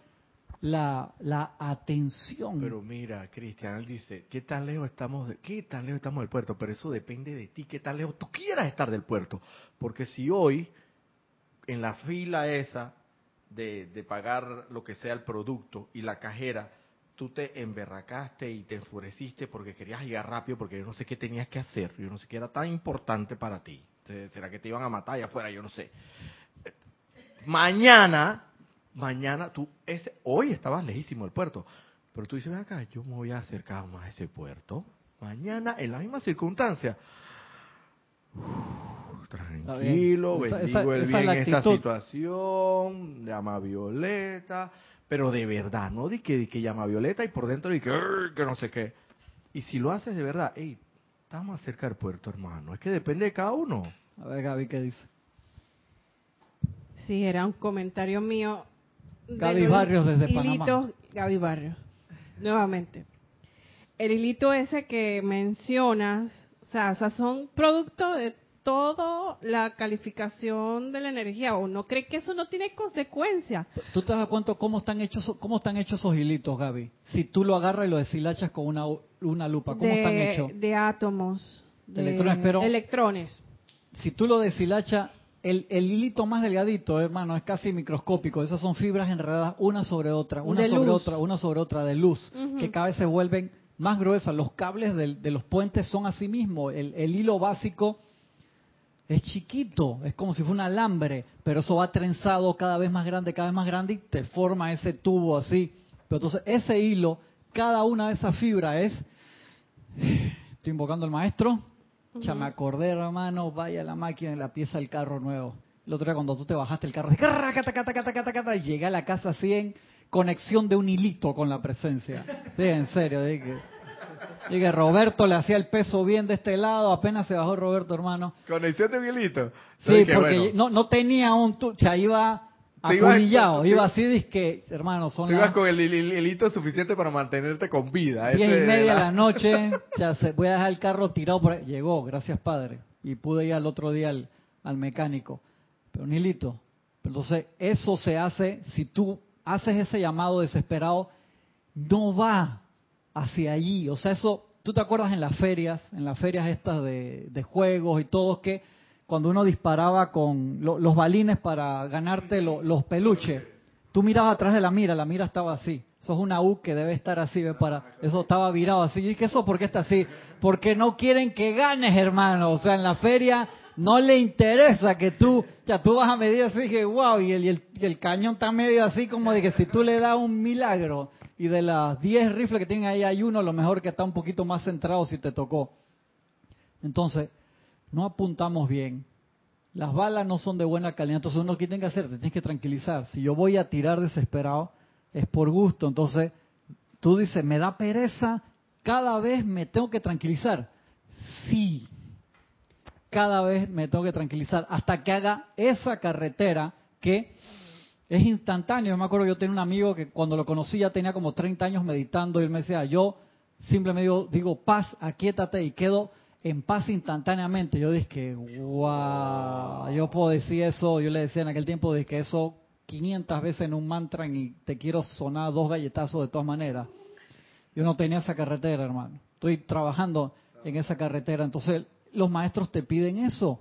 la, la atención. Pero mira, Cristian, él dice, ¿qué tan lejos estamos qué tan lejos estamos del puerto? Pero eso depende de ti, qué tan lejos tú quieras estar del puerto. Porque si hoy, en la fila esa de, de pagar lo que sea el producto y la cajera, tú te emberracaste y te enfureciste porque querías llegar rápido, porque yo no sé qué tenías que hacer, yo no sé qué era tan importante para ti. ¿Será que te iban a matar allá afuera? Yo no sé. Mañana mañana tú, ese, hoy estabas lejísimo del puerto, pero tú dices, ven acá, yo me voy a acercar más a ese puerto. Mañana, en la misma circunstancia, uf, tranquilo, bendigo esa- el esa bien en esta situación, llama a Violeta, pero de verdad, no di que, di que llama a Violeta y por dentro di que, que no sé qué. Y si lo haces de verdad, hey, estamos cerca del puerto, hermano. Es que depende de cada uno. A ver, Gaby, ¿qué dice? Sí, era un comentario mío. Gaby Barrios desde Panamá. hilitos- Gaby Barrios, nuevamente. El hilito ese que mencionas, o sea, o sea, son producto de toda la calificación de la energía. ¿O no cree que eso no tiene consecuencias? ¿Tú te das cuenta cómo están hechos cómo están hechos esos hilitos, Gaby? Si tú lo agarras y lo deshilachas con una, una lupa, ¿cómo de, están hechos? De átomos. De Electrones, pero- electrones. Si tú lo deshilachas, el, el hilito más delgadito, hermano, es casi microscópico. Esas son fibras enredadas una sobre otra, una De sobre luz. otra, una sobre otra, de luz, que cada vez se vuelven más gruesas. Los cables del- de los puentes son así mismo. El, el hilo básico es chiquito, es como si fuera un alambre, pero eso va trenzado cada vez más grande, cada vez más grande y te forma ese tubo así. Pero entonces ese hilo, cada una de esas fibras es... Estoy invocando al maestro. Ya me acordé, hermano, vaya la máquina en la pieza del carro nuevo. El otro día cuando tú te bajaste el carro, de carra, cata, cata, cata, cata, cata, y llegué a la casa así en conexión de un hilito con la presencia. Sí, en serio. Dije, dije, Roberto le hacía el peso bien de este lado, apenas se bajó Roberto, hermano. Conexión de Mielito. Sí, porque no, no tenía un... tu- O sea, iba Iba así, dizque, hermano, son las ibas con el hilito suficiente para mantenerte con vida. diez y media de la- la noche, ya se, voy a dejar el carro tirado por ahí. Llegó, gracias padre. Y pude ir al otro día al, al mecánico. Pero Nilito, entonces eso se hace, si tú haces ese llamado desesperado, no va hacia allí. O sea, eso, tú te acuerdas en las ferias, en las ferias estas de, de juegos y todo, que cuando uno disparaba con lo- los balines para ganarte lo- los peluches, tú mirabas atrás de la mira, la mira estaba así. Eso es una U que debe estar así, ¿ves? Para, eso estaba virado así. ¿Y qué eso por qué está así? Porque no quieren que ganes, hermano. O sea, en la feria no le interesa que tú, ya tú vas a medir así, que wow, y el, y y el cañón está medio así como de que si tú le das un milagro y de las 10 rifles que tienen ahí hay uno, lo mejor que está un poquito más centrado si te tocó. Entonces, no apuntamos bien. Las balas no son de buena calidad, entonces uno que tiene que hacer, te tienes que tranquilizar. Si yo voy a tirar desesperado, es por gusto. Entonces, tú dices, me da pereza, cada vez me tengo que tranquilizar. Sí, cada vez me tengo que tranquilizar hasta que haga esa carretera que es instantáneo. Yo me acuerdo yo tenía un amigo que cuando lo conocí ya tenía como 30 años meditando y él me decía, yo simplemente digo, digo paz, aquíétate y quedo en paz instantáneamente. Yo dije, wow, yo puedo decir eso, yo le decía en aquel tiempo, de que eso 500 veces en un mantra y te quiero sonar dos galletazos de todas maneras. Yo no tenía esa carretera, hermano. Estoy trabajando en esa carretera. Entonces, los maestros te piden eso.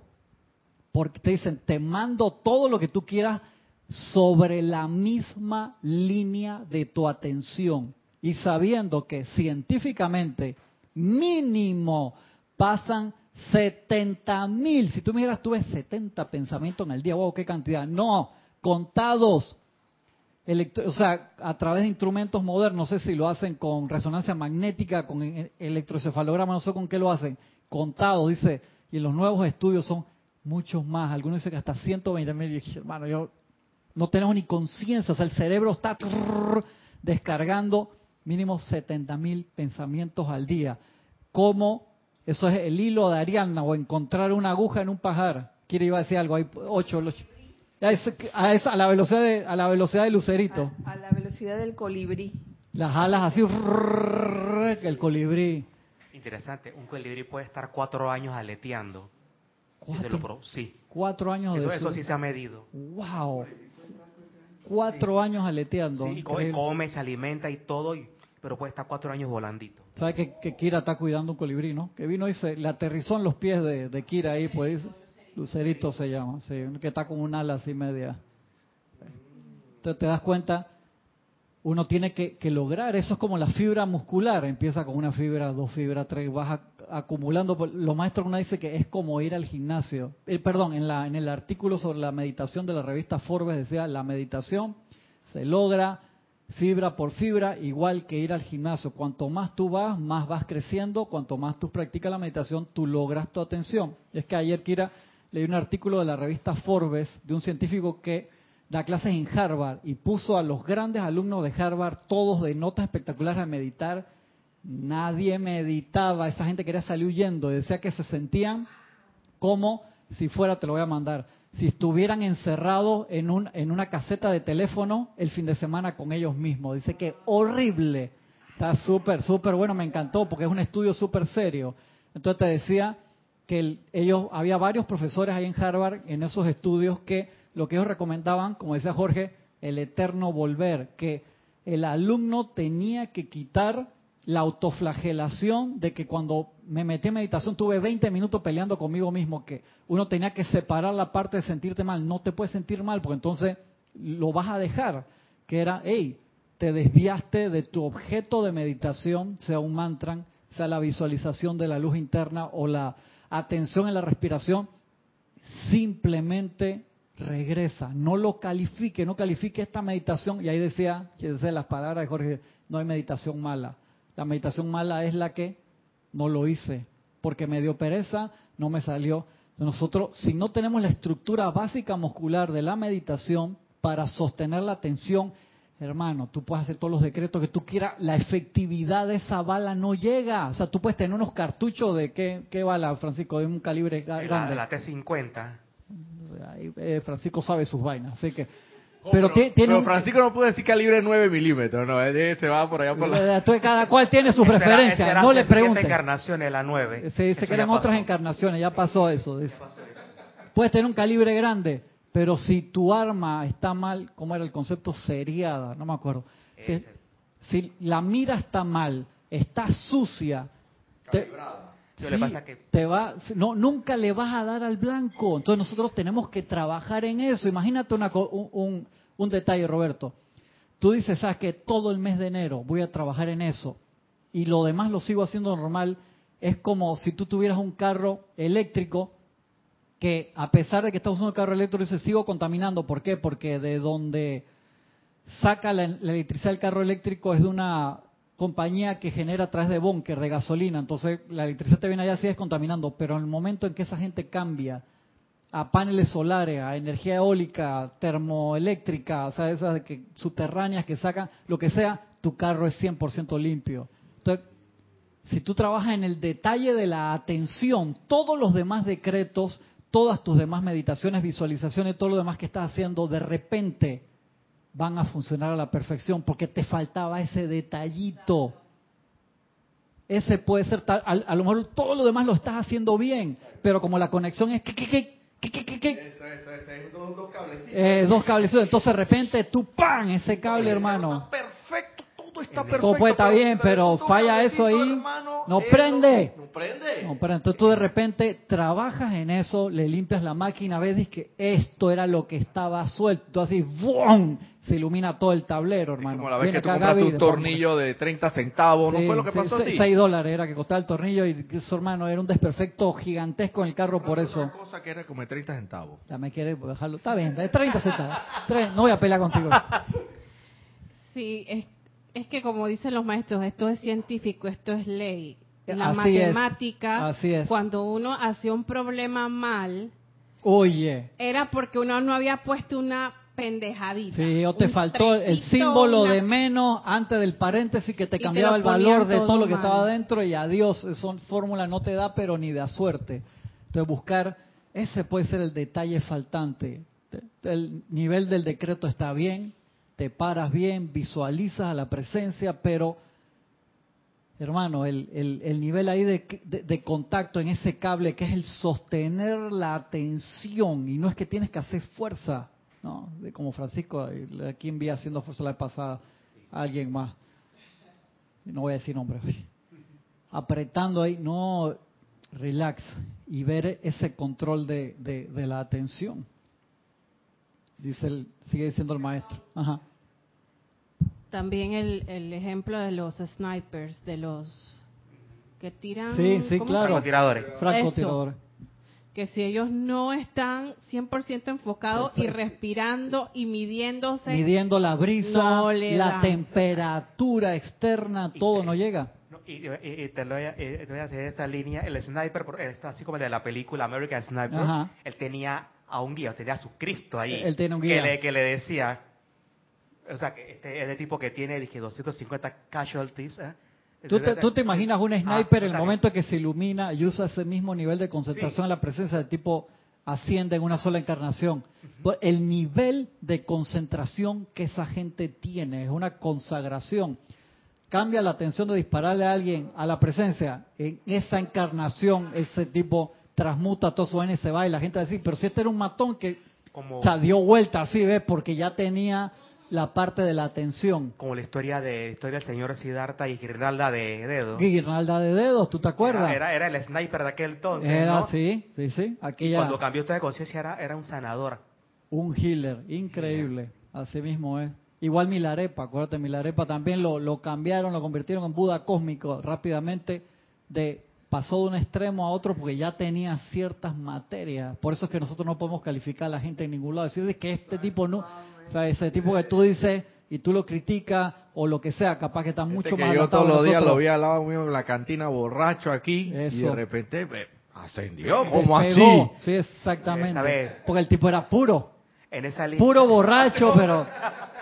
Porque te dicen, te mando todo lo que tú quieras sobre la misma línea de tu atención. Y sabiendo que científicamente, mínimo, pasan 70 mil. Si tú me dijeras, tú ves 70 pensamientos en el día, wow, qué cantidad. No, contados o sea, a través de instrumentos modernos, no sé si lo hacen con resonancia magnética, con e- electroencefalograma, no sé con qué lo hacen, contado, dice, y en los nuevos estudios son muchos más, algunos dicen que hasta 120 mil, hermano, yo no tenemos ni conciencia, o sea, el cerebro está descargando mínimo 70 mil pensamientos al día. ¿Cómo? Eso es el hilo de Ariana, o encontrar una aguja en un pajar. Quiere iba a decir algo, hay ocho, ocho. A, ese- a esa- a la velocidad de, a la velocidad de Lucerito. A, a la velocidad del colibrí. Las alas así, el colibrí. Interesante, un colibrí puede estar cuatro años aleteando. Cuatro, sí, cuatro años eso, de eso su- sí se ha medido. Wow. Cuatro años aleteando. Sí, come, se alimenta y todo, y- pero puede estar cuatro años volandito. ¿Sabe que, que Kira está cuidando un colibrí, no? Que vino y se le aterrizó en los pies de, de Kira ahí, pues. Lucerito se llama, sí, que está con un ala así media. Entonces te das cuenta, uno tiene que, que lograr, eso es como la fibra muscular, empieza con una fibra, dos fibras, tres, vas ac- acumulando. Los maestros uno dice que es como ir al gimnasio. Eh, perdón, en, la, en el artículo sobre la meditación de la revista Forbes decía, la meditación se logra fibra por fibra, igual que ir al gimnasio. Cuanto más tú vas, más vas creciendo. Cuanto más tú practicas la meditación, tú logras tu atención. Y es que ayer, Kira, leí un artículo de la revista Forbes de un científico que da clases en Harvard y puso a los grandes alumnos de Harvard, todos de notas espectaculares, a meditar. Nadie meditaba, esa gente quería salir huyendo, decía que se sentían como si fuera, te lo voy a mandar, si estuvieran encerrados en, un, en una caseta de teléfono el fin de semana con ellos mismos. Dice que horrible. Está súper, súper bueno, me encantó porque es un estudio súper serio. Entonces te decía que ellos, había varios profesores ahí en Harvard en esos estudios que lo que ellos recomendaban, como decía Jorge, el eterno volver, que el alumno tenía que quitar la autoflagelación de que cuando me metí en meditación tuve 20 minutos peleando conmigo mismo, que uno tenía que separar la parte de sentirte mal. No te puedes sentir mal, porque entonces lo vas a dejar. Que era, hey, te desviaste de tu objeto de meditación, sea un mantra, sea la visualización de la luz interna o la atención en la respiración, simplemente regresa, no lo califique, no califique esta meditación. Y ahí decía, que decía las palabras de Jorge, no hay meditación mala. La meditación mala es la que no lo hice, porque me dio pereza, no me salió. Nosotros, si no tenemos la estructura básica muscular de la meditación para sostener la atención, hermano, tú puedes hacer todos los decretos que tú quieras, la efectividad de esa bala no llega. O sea, tú puedes tener unos cartuchos de qué, qué bala, Francisco, de un calibre grande. La, T50. Eh, Francisco sabe sus vainas, así que pero, tiene Francisco no puede decir calibre 9 milímetros, no, se va por allá por la... Cada cual tiene su preferencia, no le pregunte. encarnaciones, la 9. Se dice que eran otras encarnaciones, ya pasó eso. Puedes tener un calibre grande, pero si tu arma está mal, ¿cómo era el concepto? Seriada, no me acuerdo. Si, la mira está mal, está sucia, te, te va, no, nunca le vas a dar al blanco. Entonces nosotros tenemos que trabajar en eso. Imagínate una, un, un, detalle, Roberto. Tú dices, sabes que todo el mes de enero voy a trabajar en eso y lo demás lo sigo haciendo normal. Es como si tú tuvieras un carro eléctrico que a pesar de que estás usando un carro eléctrico, dice, sigo contaminando. ¿Por qué? Porque de donde saca la, la electricidad del carro eléctrico es de una compañía que genera a través de búnker de gasolina, entonces la electricidad te viene allá sigue contaminando, pero en el momento en que esa gente cambia a paneles solares, a energía eólica, termoeléctrica, o sea, esas que, subterráneas que sacan, lo que sea, tu carro es 100% limpio. Entonces, si tú trabajas en el detalle de la atención, todos los demás decretos, todas tus demás meditaciones, visualizaciones, todo lo demás que estás haciendo, de repente van a funcionar a la perfección porque te faltaba ese detallito. Ese puede ser, tal, a, lo mejor todo lo demás lo estás haciendo bien, pero como la conexión es que, que, que, que, que, que, eso, eso, eso, dos, dos cablecitos. Eh, dos cablecitos. Entonces de repente tú, ¡pam! Ese cable, hermano. Perfecto, todo está perfecto. Todo puede estar bien, pero falla eso ahí. no prende. No prende. No prende. Entonces tú de repente trabajas en eso, le limpias la máquina, ves que esto era lo que estaba suelto. Así, ¡bum! se ilumina todo el tablero, hermano. como la vez que tú compraste un tornillo de 30 centavos, ¿no fue lo que pasó así? 6 dólares era que costaba el tornillo y su hermano era un desperfecto gigantesco en el carro por eso. Una cosa que era como de 30 centavos. Ya me quiere dejarlo. Está bien, de 30 centavos. No voy a pelear contigo. Sí, es, es que como dicen los maestros, esto es científico, esto es ley. La matemática, así es. cuando uno hacía un problema mal, Oye. Era porque uno no había puesto una pendejadita. Sí, o te faltó el símbolo de menos antes del paréntesis que te cambiaba el valor de todo, lo que estaba dentro y adiós, son fórmula no te da pero ni da suerte. Entonces buscar, ese puede ser el detalle faltante. El nivel del decreto está bien, te paras bien, visualizas a la presencia, pero hermano, el, el, nivel ahí de, de, contacto en ese cable que es el sostener la atención y no es que tienes que hacer fuerza, ¿no? como Francisco, aquí envía haciendo fuerza la vez pasada a alguien más. No voy a decir nombre. Apretando ahí, no, relax y ver ese control de, de, la atención. Dice el, sigue diciendo el maestro. También el, el ejemplo de los snipers, de los que tiran. Sí, sí, claro. Francotiradores. Francotiradores que si ellos no están 100% enfocados y respirando y midiéndose... Midiendo la brisa, la temperatura externa, todo no llega. y, te, voy a, hacer esta línea, el sniper, así como de la película American Sniper, él tenía a un guía, tenía a su Cristo ahí. Él tiene un guía. Que le, que le decía, o sea, que este es el tipo que tiene, dije, 250 casualties, ¿eh? ¿Tú te, imaginas un ah, sniper en el momento que se ilumina y usa ese mismo nivel de concentración en la presencia de tipo asciende en una sola encarnación. Pues El nivel de concentración que esa gente tiene es una consagración. Cambia la atención de dispararle a alguien a la presencia. En esa encarnación, ese tipo transmuta todo su y se va. Y la gente va a decir, pero si este era un matón que Como, o sea, dio vuelta así, ¿ves? Porque ya tenía la parte de la atención. como la historia de historia del señor Siddhartha y Girnalda de Dedo. Guirnalda de dedos, ¿tú te acuerdas? Era, era, era el sniper de aquel entonces, Era, ¿no? sí, sí, sí. Y cuando cambió usted de conciencia era, era un sanador. un healer, increíble. Así mismo es. Igual Milarepa, acuérdate, Milarepa también lo, lo cambiaron, lo convirtieron en Buda cósmico rápidamente. De, pasó de un extremo a otro porque ya tenía ciertas materias. Por eso es que nosotros no podemos calificar a la gente en ningún lado. Decir que este tipo no. O sea, ese tipo que tú dices y tú lo criticas o lo que sea, capaz que está Este mucho que más yo todos los días lo vi al lado mío en la cantina borracho aquí y de repente eh, ascendió como así. Sí, exactamente. Porque el tipo era puro. En esa línea. puro borracho, pero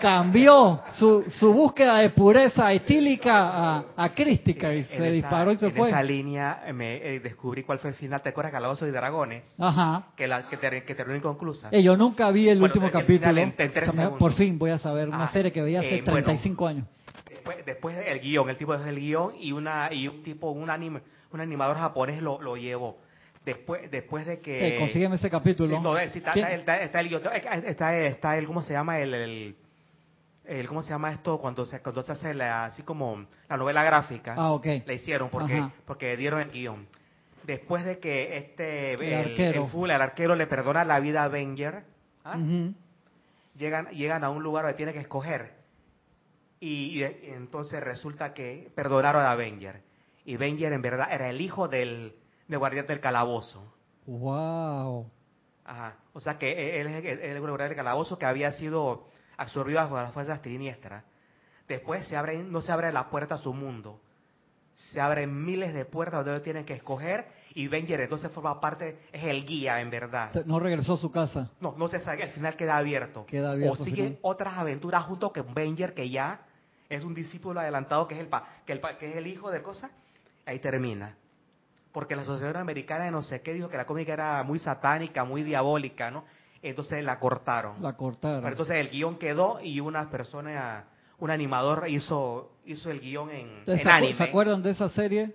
cambió su, su búsqueda de pureza etílica a, a crística y En se esa- disparó y se en fue. esa línea eh, me eh, descubrí cuál fue el final. ¿Te acuerdas? Calabozo y Dragones. Ajá. Que, la, que, ter- que terminó inconclusa. Eh, yo nunca vi el Bueno, último el capítulo. en- en O sea, por fin voy a saber una Ah, serie que veía hace eh, bueno. 35 años. Después, después el guion, el tipo es el guion y una y un tipo, un anime, un animador japonés lo, lo llevó. Después, después de que... Que consígueme ese capítulo. Sí, no, eh, sí, está, está, está, está el guion, eh, está, está el, ¿cómo se llama? El, el, el- ¿cómo se llama esto? Cuando se, cuando se hace la, así como la novela gráfica. Ah, ok. La hicieron porque, Ajá. porque dieron el guion. Después de que este, El arquero. el, full, el arquero le perdona la vida a Avenger, ¿ah? Llegan, llegan a un lugar donde tiene que escoger. Y, y entonces resulta que perdonaron a Avenger. Y Avenger en verdad era el hijo del, del guardián del calabozo. Wow. Ajá. O sea que él es el, el guardián del calabozo que había sido absorbido por las fuerzas siniestras. Después se abren, no se abre la puerta a su mundo. Se abren miles de puertas donde tienen que escoger y Avenger entonces forma parte, es el guía en verdad. No regresó a su casa. No, no se sabe, al final queda abierto. Queda abierto O al sigue final. otras aventuras junto con Venger, que ya es un discípulo adelantado, que es el, pa- que el, pa- que es el hijo de cosa. Ahí termina. Porque la Sociedad Americana de no sé qué dijo que la cómica era muy satánica, muy diabólica, ¿no? Entonces la cortaron. La cortaron. Pero entonces el guion quedó y una persona, un animador hizo, hizo el guion en, ¿Ustedes en anime. se acuerdan de esa serie?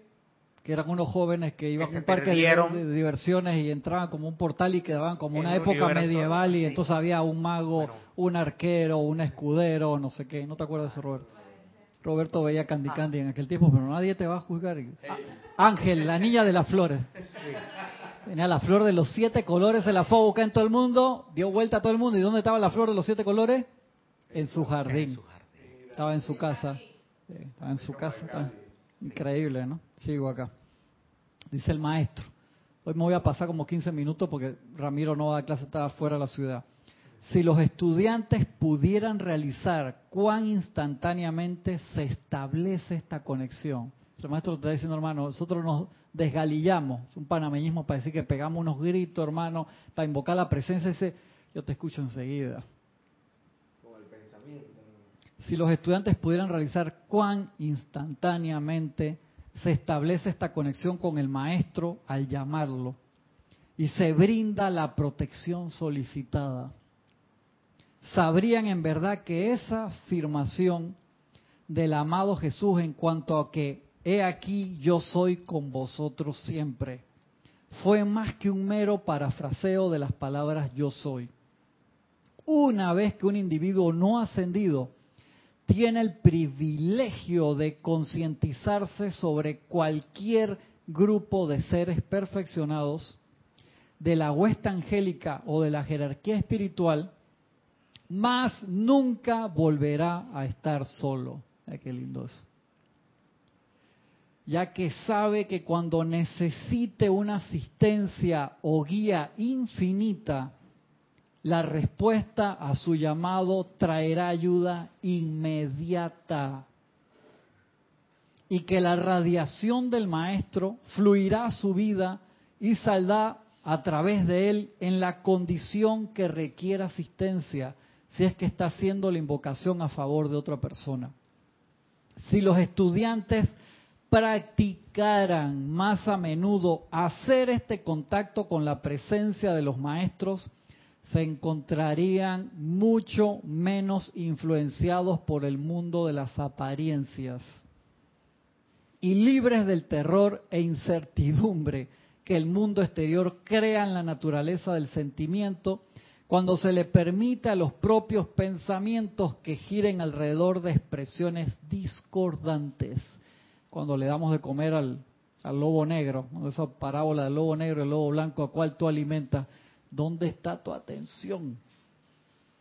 Que eran unos jóvenes que iban Que a se un parque de, perdieron. de diversiones y entraban como un portal y quedaban como En una un época medieval y sí. entonces había un mago, Bueno. un arquero, un escudero, no sé qué. ¿No te acuerdas de eso, Roberto? Roberto veía Candy Candy en aquel tiempo, pero nadie te va a juzgar. Ángel, la niña de las flores. Tenía la flor de los siete colores, se la fue en todo el mundo, dio vuelta a todo el mundo. ¿Y dónde estaba la flor de los siete colores? En su jardín. En. Estaba en su casa. Estaba en su casa. Increíble, ¿no? Sigo acá. Dice el maestro. Hoy me voy a pasar como 15 minutos porque Ramiro no va a dar clase, estaba fuera de la ciudad. Si los estudiantes pudieran realizar cuán instantáneamente se establece esta conexión. El maestro está diciendo, hermano, nosotros nos desgalillamos, es un panameñismo para decir que pegamos unos gritos, hermano, para invocar la presencia, dice, yo te escucho enseguida. Si los estudiantes pudieran realizar cuán instantáneamente se establece esta conexión con el maestro al llamarlo y se brinda la protección solicitada, sabrían en verdad que esa afirmación del amado Jesús en cuanto a que he aquí yo soy con vosotros siempre fue más que un mero parafraseo de las palabras yo soy. Una vez que un individuo no ascendido tiene el privilegio de concientizarse sobre cualquier grupo de seres perfeccionados de la huesta angélica o de la jerarquía espiritual, más nunca volverá a estar solo. Qué lindo eso. Ya que sabe que cuando necesite una asistencia o guía infinita, la respuesta a su llamado traerá ayuda inmediata. Y que la radiación del maestro fluirá a su vida y saldrá a través de él en la condición que requiera asistencia, si es que está haciendo la invocación a favor de otra persona. Si los estudiantes practicaran más a menudo hacer este contacto con la presencia de los maestros, se encontrarían mucho menos influenciados por el mundo de las apariencias y libres del terror e incertidumbre que el mundo exterior crea en la naturaleza del sentimiento cuando se le permite a los propios pensamientos que giren alrededor de expresiones discordantes. Cuando le damos de comer al, lobo negro, esa parábola del lobo negro y el lobo blanco a cual tú alimentas, ¿dónde está tu atención?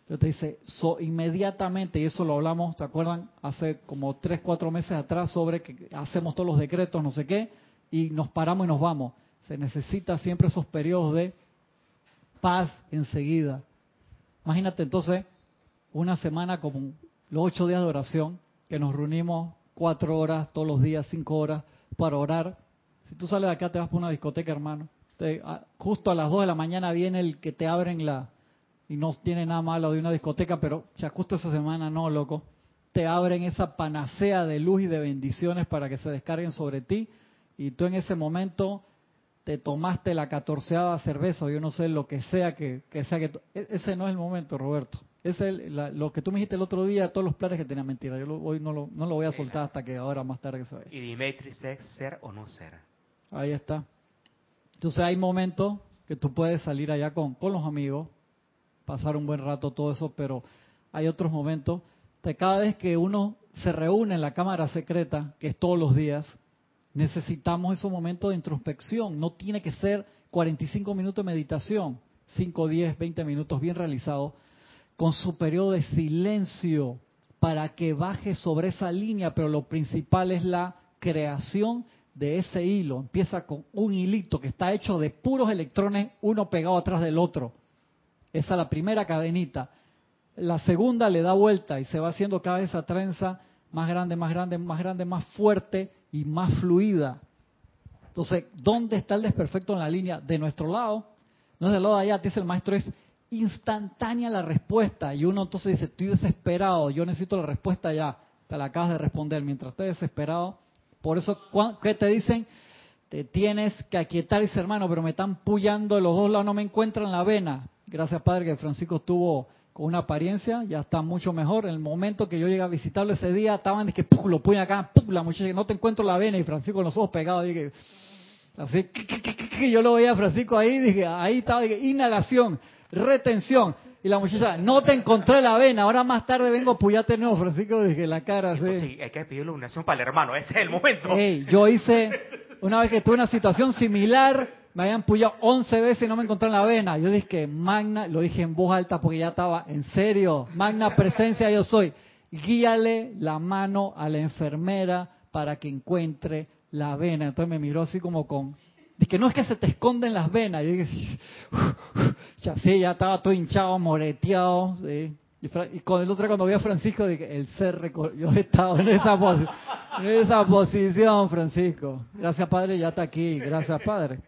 Entonces te dice, inmediatamente, y eso lo hablamos, ¿se acuerdan? Hace como tres, cuatro meses atrás sobre que hacemos todos los decretos, no sé qué, y nos paramos y nos vamos. Se necesita siempre esos periodos de paz enseguida. Imagínate entonces una semana como los ocho días de oración, que nos reunimos cuatro horas todos los días, cinco horas, para orar. Si tú sales de acá, te vas por una discoteca, hermano. justo a las dos de la mañana viene el que te abren la, y no tiene nada malo de una discoteca, pero ya justo esa semana no, loco, te abren esa panacea de luz y de bendiciones para que se descarguen sobre ti y tú en ese momento te tomaste la catorceava cerveza yo no sé lo que sea que, sea que e, ese no es el momento Roberto es lo que tú me dijiste el otro día todos los planes que tenía mentira yo hoy no lo, no lo voy a soltar hasta que ahora más tarde vaya. Y Dimitri ser o no ser ahí está. Entonces hay momentos que tú puedes salir allá con, con los amigos pasar un buen rato, todo eso, pero hay otros momentos de cada vez que uno se reúne en la cámara secreta, que es todos los días, necesitamos esos momentos de introspección. No tiene que ser 45 minutos de meditación, 5, 10, 20 minutos bien realizados, con su periodo de silencio para que baje sobre esa línea, pero lo principal es la creación de ese hilo. Empieza con un hilito que está hecho de puros electrones, uno pegado atrás del otro esa es la primera cadenita. La segunda le da vuelta y se va haciendo cada vez esa trenza más grande, más grande, más grande, más fuerte y más fluida. Entonces, ¿dónde está el desperfecto en la línea? De nuestro lado, no es del lado de allá, dice el maestro, es instantánea la respuesta. Y uno entonces dice, estoy desesperado, yo necesito la respuesta ya. Te la acabas de responder. Mientras estés desesperado, por eso, ¿qué te dicen? Te tienes que aquietar, hermano, pero me están pullando de los dos lados, no me encuentran la vena. Gracias, Padre, que Francisco estuvo con una apariencia, ya está mucho mejor. En el momento que yo llegué a visitarlo ese día, estaban que lo ponen acá, la muchacha, no te encuentro la vena, y Francisco con los ojos pegados, dije, así, que yo lo veía a Francisco ahí, dije, ahí estaba, dije, inhalación, retención. Y la muchacha, no te encontré la vena, ahora más tarde vengo a puyarte nuevo, Francisco, dije, la cara, pues sí. hay que pedirle una para el hermano, ese es el momento. yo hice, una vez que tuve una situación similar, me habían puyado 11 veces y no me encontré en la vena. Yo dije que magna, lo dije en voz alta porque ya estaba, en serio, magna presencia yo soy. Guíale la mano a la enfermera para que encuentre la vena. Entonces me miró así como con... Dije, no es que se te esconden las venas. Yo dije, ya sí, ya estaba todo hinchado, moreteado. Y, con el otro cuando vi a Francisco, dije, el ser, yo he estado en esa, en esa posición, Francisco. Gracias, Padre, ya está aquí. Gracias, Padre.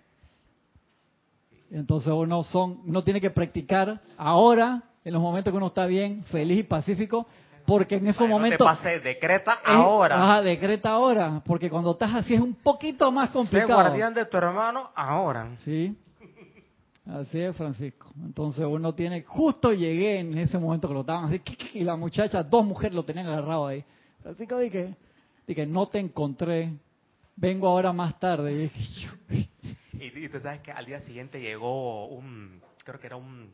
Entonces uno son, uno tiene que practicar ahora, en los momentos que uno está bien, feliz y pacífico, porque en esos momentos. No te pase, decreta ahora. Ajá, decreta ahora, porque cuando estás así es un poquito más complicado. Sé guardián de tu hermano ahora. Sí. Así es, Francisco. Entonces uno tiene, justo llegué en ese momento que lo estaban así, y la muchacha, dos mujeres lo tenían agarrado ahí. Que dije, dije, no te encontré, vengo ahora más tarde. Y dije, y, tú sabes que al día siguiente llegó un, creo que era un,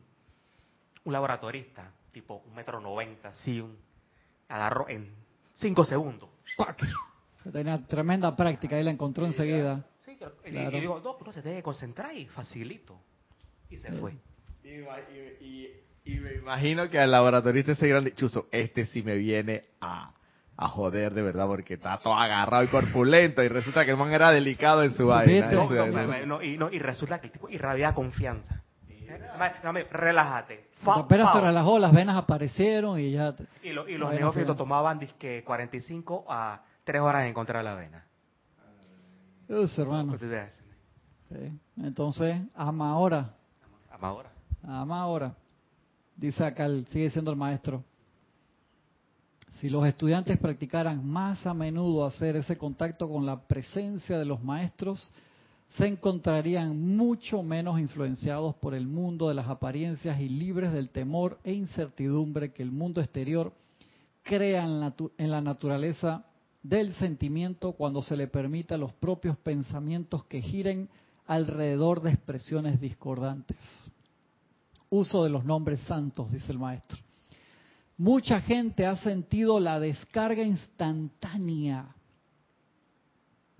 un laboratorista, tipo un metro noventa, sí, un, agarró en cinco segundos. Tenía tremenda práctica, y la encontró enseguida. Sí, y, digo, no, pero se tiene que concentrar y facilito. Y se fue. Y, y, me imagino que al laboratorista ese grande chuzo, este sí me viene a a joder de verdad porque está todo agarrado y corpulento y resulta que el man era delicado en su vaina. y, resulta que el tipo irradia confianza. relájate. Apenas se relajó, las venas aparecieron y ya... Y, y los neófitos tomaban disque 45 a 3 horas en encontrar la vena. Uy, hermano. Entonces, ama ahora. Ama ahora. Ama ahora. Dice acá, sigue siendo el maestro Si los estudiantes practicaran más a menudo hacer ese contacto con la presencia de los maestros, se encontrarían mucho menos influenciados por el mundo de las apariencias y libres del temor e incertidumbre que el mundo exterior crea en la, naturaleza del sentimiento cuando se le permite a los propios pensamientos que giren alrededor de expresiones discordantes. Uso de los nombres santos, dice el maestro. Mucha gente ha sentido la descarga instantánea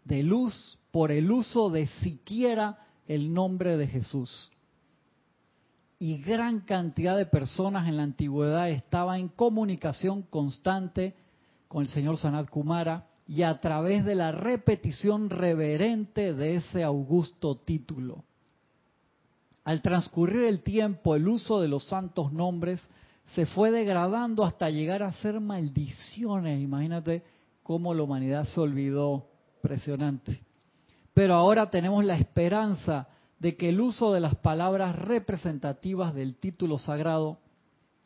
de luz por el uso de siquiera el nombre de Jesús. Y gran cantidad de personas en la antigüedad estaban en comunicación constante con el señor Sanat Kumara y a través de la repetición reverente de ese augusto título. Al transcurrir el tiempo, el uso de los santos nombres se fue degradando hasta llegar a ser maldiciones. Imagínate cómo la humanidad se olvidó. Impresionante. Pero ahora tenemos la esperanza de que el uso de las palabras representativas del título sagrado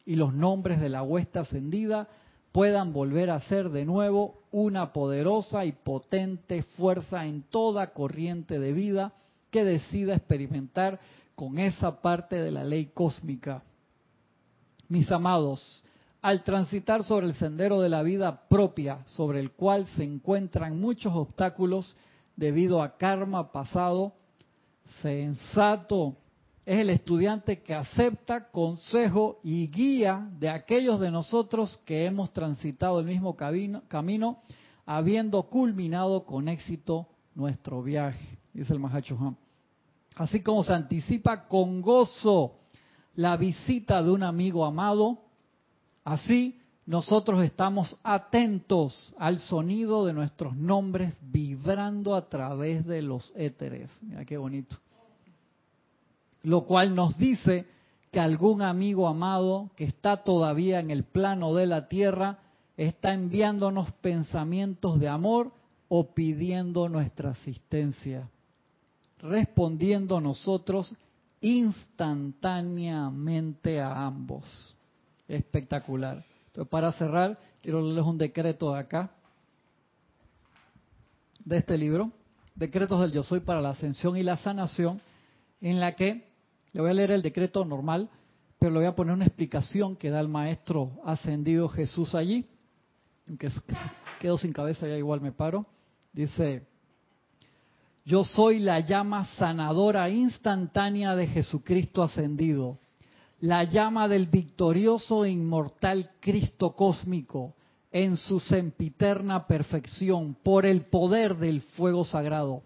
y los nombres de la huesta ascendida puedan volver a ser de nuevo una poderosa y potente fuerza en toda corriente de vida que decida experimentar con esa parte de la ley cósmica. Mis amados, al transitar sobre el sendero de la vida propia, sobre el cual se encuentran muchos obstáculos debido a karma pasado, sensato es el estudiante que acepta consejo y guía de aquellos de nosotros que hemos transitado el mismo camino, habiendo culminado con éxito nuestro viaje, dice el Mahacho Así como se anticipa con gozo la visita de un amigo amado, así nosotros estamos atentos al sonido de nuestros nombres vibrando a través de los éteres. Mira qué bonito. Lo cual nos dice que algún amigo amado que está todavía en el plano de la tierra está enviándonos pensamientos de amor o pidiendo nuestra asistencia respondiendo nosotros instantáneamente a ambos. Espectacular. Entonces, para cerrar, quiero leerles un decreto de acá, de este libro, Decretos del Yo Soy para la Ascensión y la Sanación, en la que le voy a leer el decreto normal, pero le voy a poner una explicación que da el maestro ascendido Jesús allí, aunque quedo sin cabeza, ya igual me paro. Dice, yo soy la llama sanadora instantánea de Jesucristo ascendido, la llama del victorioso e inmortal Cristo cósmico en su sempiterna perfección por el poder del fuego sagrado.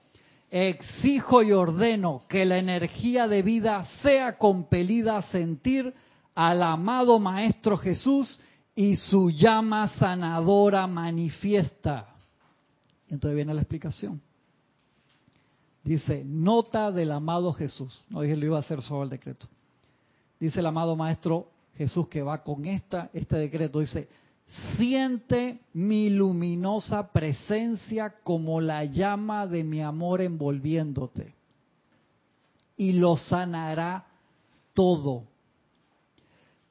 Exijo y ordeno que la energía de vida sea compelida a sentir al amado Maestro Jesús y su llama sanadora manifiesta. Entonces viene la explicación. Dice, nota del amado Jesús. No dije lo iba a hacer solo el decreto. Dice el amado Maestro Jesús que va con esta, este decreto. Dice, siente mi luminosa presencia como la llama de mi amor envolviéndote. Y lo sanará todo,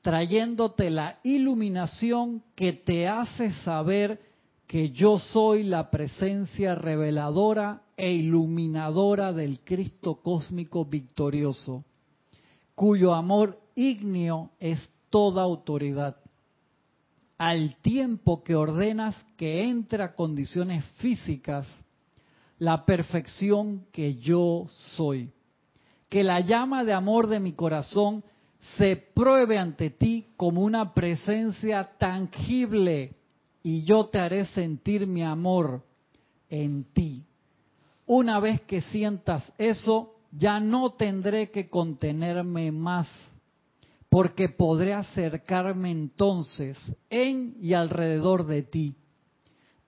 trayéndote la iluminación que te hace saber que yo soy la presencia reveladora e iluminadora del Cristo cósmico victorioso, cuyo amor ígneo es toda autoridad, al tiempo que ordenas que entre a condiciones físicas la perfección que yo soy. Que la llama de amor de mi corazón se pruebe ante ti como una presencia tangible y yo te haré sentir mi amor en ti. Una vez que sientas eso, ya no tendré que contenerme más, porque podré acercarme entonces en y alrededor de ti.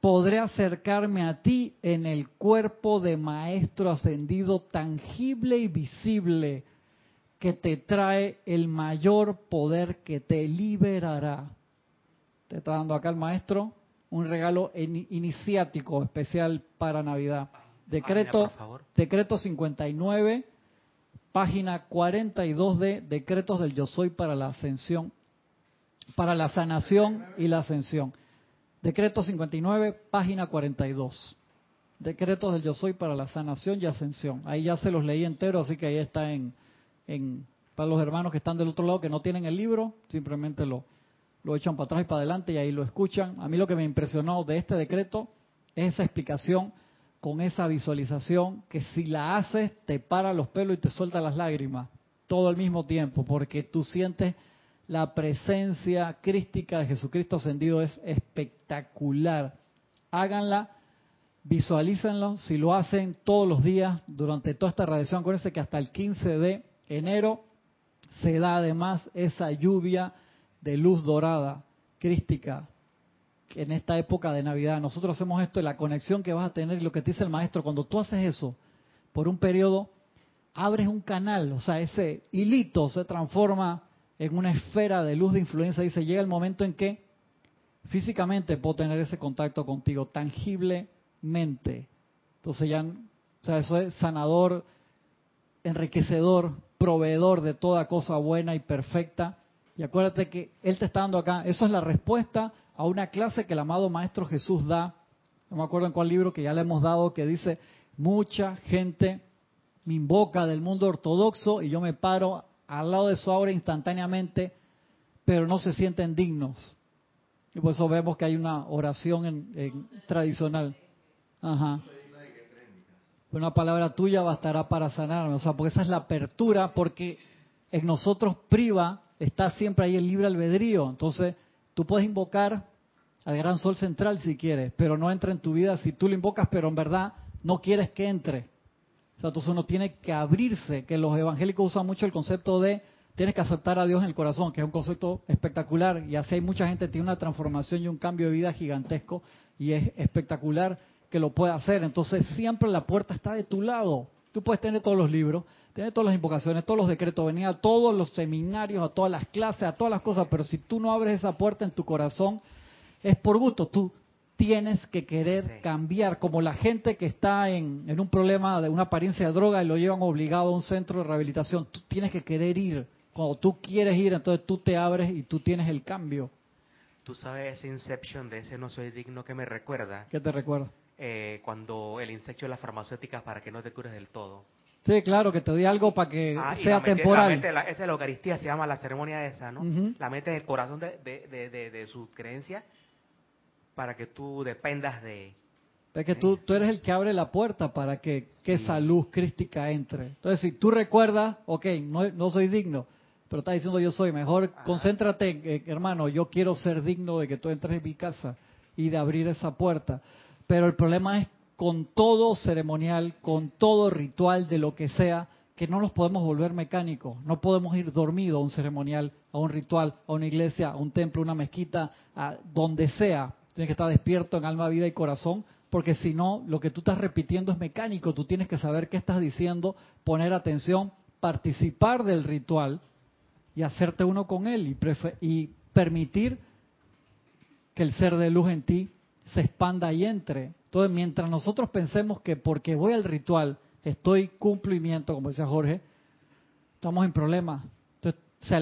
Podré acercarme a ti en el cuerpo de Maestro ascendido tangible y visible que te trae el mayor poder que te liberará. Te está dando acá el Maestro un regalo iniciático especial para Navidad. Decreto, decreto 59, página 42 de Decretos del Yo Soy para la Ascensión, para la sanación y la ascensión. Decreto 59, página 42. Decretos del Yo Soy para la sanación y ascensión. Ahí ya se los leí entero, así que ahí está en, en para los hermanos que están del otro lado que no tienen el libro, simplemente lo, lo echan para atrás y para adelante y ahí lo escuchan. A mí lo que me impresionó de este decreto es esa explicación con esa visualización que si la haces te para los pelos y te suelta las lágrimas todo al mismo tiempo, porque tú sientes la presencia crística de Jesucristo ascendido es espectacular. Háganla, visualícenlo, si lo hacen todos los días durante toda esta radiación, acuérdense que hasta el 15 de enero se da además esa lluvia de luz dorada, crística, en esta época de Navidad. Nosotros hacemos esto y la conexión que vas a tener y lo que te dice el maestro, cuando tú haces eso por un periodo, abres un canal, o sea, ese hilito se transforma en una esfera de luz de influencia. Dice, llega el momento en que físicamente puedo tener ese contacto contigo, tangiblemente. Entonces ya, o sea, eso es sanador, enriquecedor, proveedor de toda cosa buena y perfecta. Y acuérdate que Él te está dando acá, eso es la respuesta a una clase que el amado Maestro Jesús da, no me acuerdo en cuál libro que ya le hemos dado, que dice, mucha gente me invoca del mundo ortodoxo y yo me paro al lado de su obra instantáneamente, pero no se sienten dignos. Y por eso vemos que hay una oración en, tradicional. Ajá. Una palabra tuya bastará para sanarme. O sea, porque esa es la apertura, porque en nosotros priva, está siempre ahí el libre albedrío. Entonces, tú puedes invocar al gran sol central si quieres, pero no entra en tu vida si tú lo invocas, pero en verdad no quieres que entre. O sea, entonces uno tiene que abrirse, que los evangélicos usan mucho el concepto de tienes que aceptar a Dios en el corazón, que es un concepto espectacular, y así hay mucha gente que tiene una transformación y un cambio de vida gigantesco, y es espectacular que lo pueda hacer. Entonces siempre la puerta está de tu lado. Tú puedes tener todos los libros, tener todas las invocaciones, todos los decretos, venir a todos los seminarios, a todas las clases, a todas las cosas, pero si tú no abres esa puerta en tu corazón, es por gusto. Tú tienes que querer cambiar, como la gente que está en, en, un problema de una apariencia de droga y lo llevan obligado a un centro de rehabilitación. Tú tienes que querer ir. Cuando tú quieres ir, entonces tú te abres y tú tienes el cambio. Tú sabes ese Inception de ese no soy digno que me recuerda. ¿Qué te recuerda? Eh, cuando el insecto de las farmacéuticas para que no te cures del todo. Sí, claro, que te doy algo para que ah, sea temporal. esa es la Eucaristía, se llama la ceremonia esa, ¿no? La mete en el corazón de, de, de, de, su creencia para que tú dependas de... Es que tú, tú eres el que abre la puerta para que, que esa luz crística entre. Entonces, si tú recuerdas, ok, no, no soy digno, pero estás diciendo yo soy, mejor concéntrate, eh, hermano, yo quiero ser digno de que tú entres en mi casa y de abrir esa puerta. Pero el problema es con todo ceremonial, con todo ritual de lo que sea, que no nos podemos volver mecánicos. No podemos ir dormido a un ceremonial, a un ritual, a una iglesia, a un templo, una mezquita, a donde sea. Tienes que estar despierto en alma, vida y corazón, porque si no, lo que tú estás repitiendo es mecánico. Tú tienes que saber qué estás diciendo, poner atención, participar del ritual y hacerte uno con él y, y permitir que el ser de luz en ti se expanda y entre. Entonces, mientras nosotros pensemos que porque voy al ritual estoy cumplimiento, como decía Jorge, estamos en problemas. Entonces, o sea,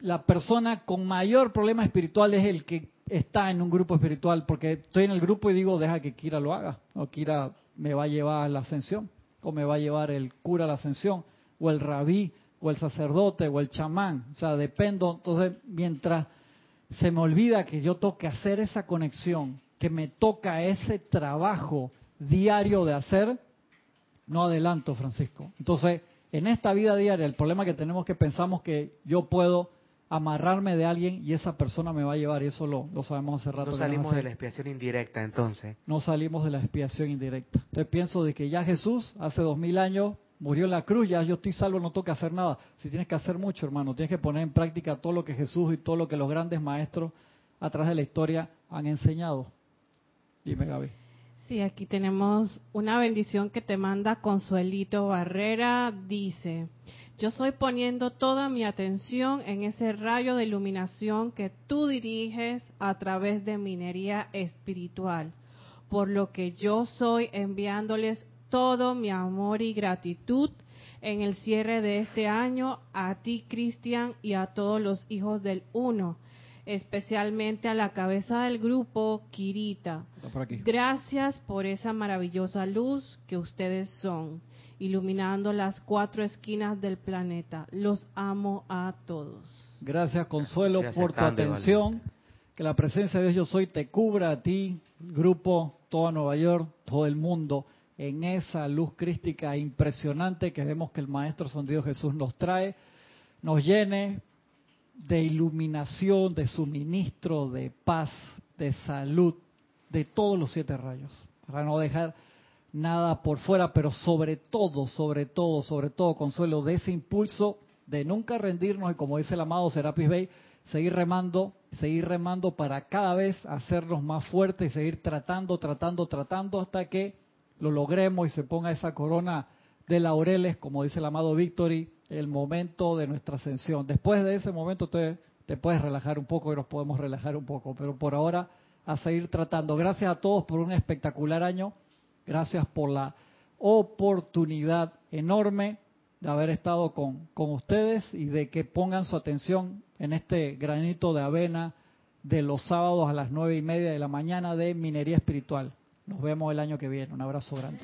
la persona con mayor problema espiritual es el que está en un grupo espiritual, porque estoy en el grupo y digo, deja que Kira lo haga, o Kira me va a llevar a la ascensión, o me va a llevar el cura a la ascensión, o el rabí, o el sacerdote, o el chamán. O sea, dependo. Entonces, mientras se me olvida que yo tengo que hacer esa conexión, que me toca ese trabajo diario de hacer, no adelanto, Francisco. Entonces, en esta vida diaria, el problema que tenemos es que pensamos que yo puedo amarrarme de alguien y esa persona me va a llevar, y eso lo, lo sabemos hace rato. No salimos de la expiación indirecta, entonces. No salimos de la expiación indirecta. Entonces pienso de que ya Jesús, hace dos mil años, murió en la cruz, ya yo estoy salvo, no tengo que hacer nada. Si tienes que hacer mucho, hermano, tienes que poner en práctica todo lo que Jesús y todo lo que los grandes maestros a través de la historia han enseñado. Dime, Gaby. Sí, aquí tenemos una bendición que te manda Consuelito Barrera. Dice, yo estoy poniendo toda mi atención en ese rayo de iluminación que tú diriges a través de minería espiritual, por lo que yo soy enviándoles todo mi amor y gratitud en el cierre de este año a ti, Cristian, y a todos los hijos del Uno, especialmente a la cabeza del grupo, Kirita. Por. Gracias por esa maravillosa luz que ustedes son, iluminando las cuatro esquinas del planeta. Los amo a todos. Gracias, Consuelo, Gracias, por tu Cande, atención. Que la presencia de Dios Yo Soy te cubra a ti, grupo, toda Nueva York, todo el mundo, en esa luz crística impresionante que vemos que el Maestro Dios Jesús nos trae, nos llene de iluminación, de suministro, de paz, de salud, de todos los siete rayos, para no dejar nada por fuera, pero sobre todo, sobre todo, sobre todo, Consuelo, de ese impulso de nunca rendirnos y como dice el amado Serapis Bey, seguir remando, seguir remando para cada vez hacernos más fuertes seguir tratando, tratando, tratando hasta que lo logremos y se ponga esa corona de laureles, como dice el amado Victory, el momento de nuestra ascensión. Después de ese momento te, te puedes relajar un poco y nos podemos relajar un poco, pero por ahora a seguir tratando. Gracias a todos por un espectacular año, gracias por la oportunidad enorme de haber estado con, con ustedes y de que pongan su atención en este granito de avena de los sábados a las nueve y media de la mañana de Minería Espiritual. Nos vemos el año que viene. Un abrazo grande.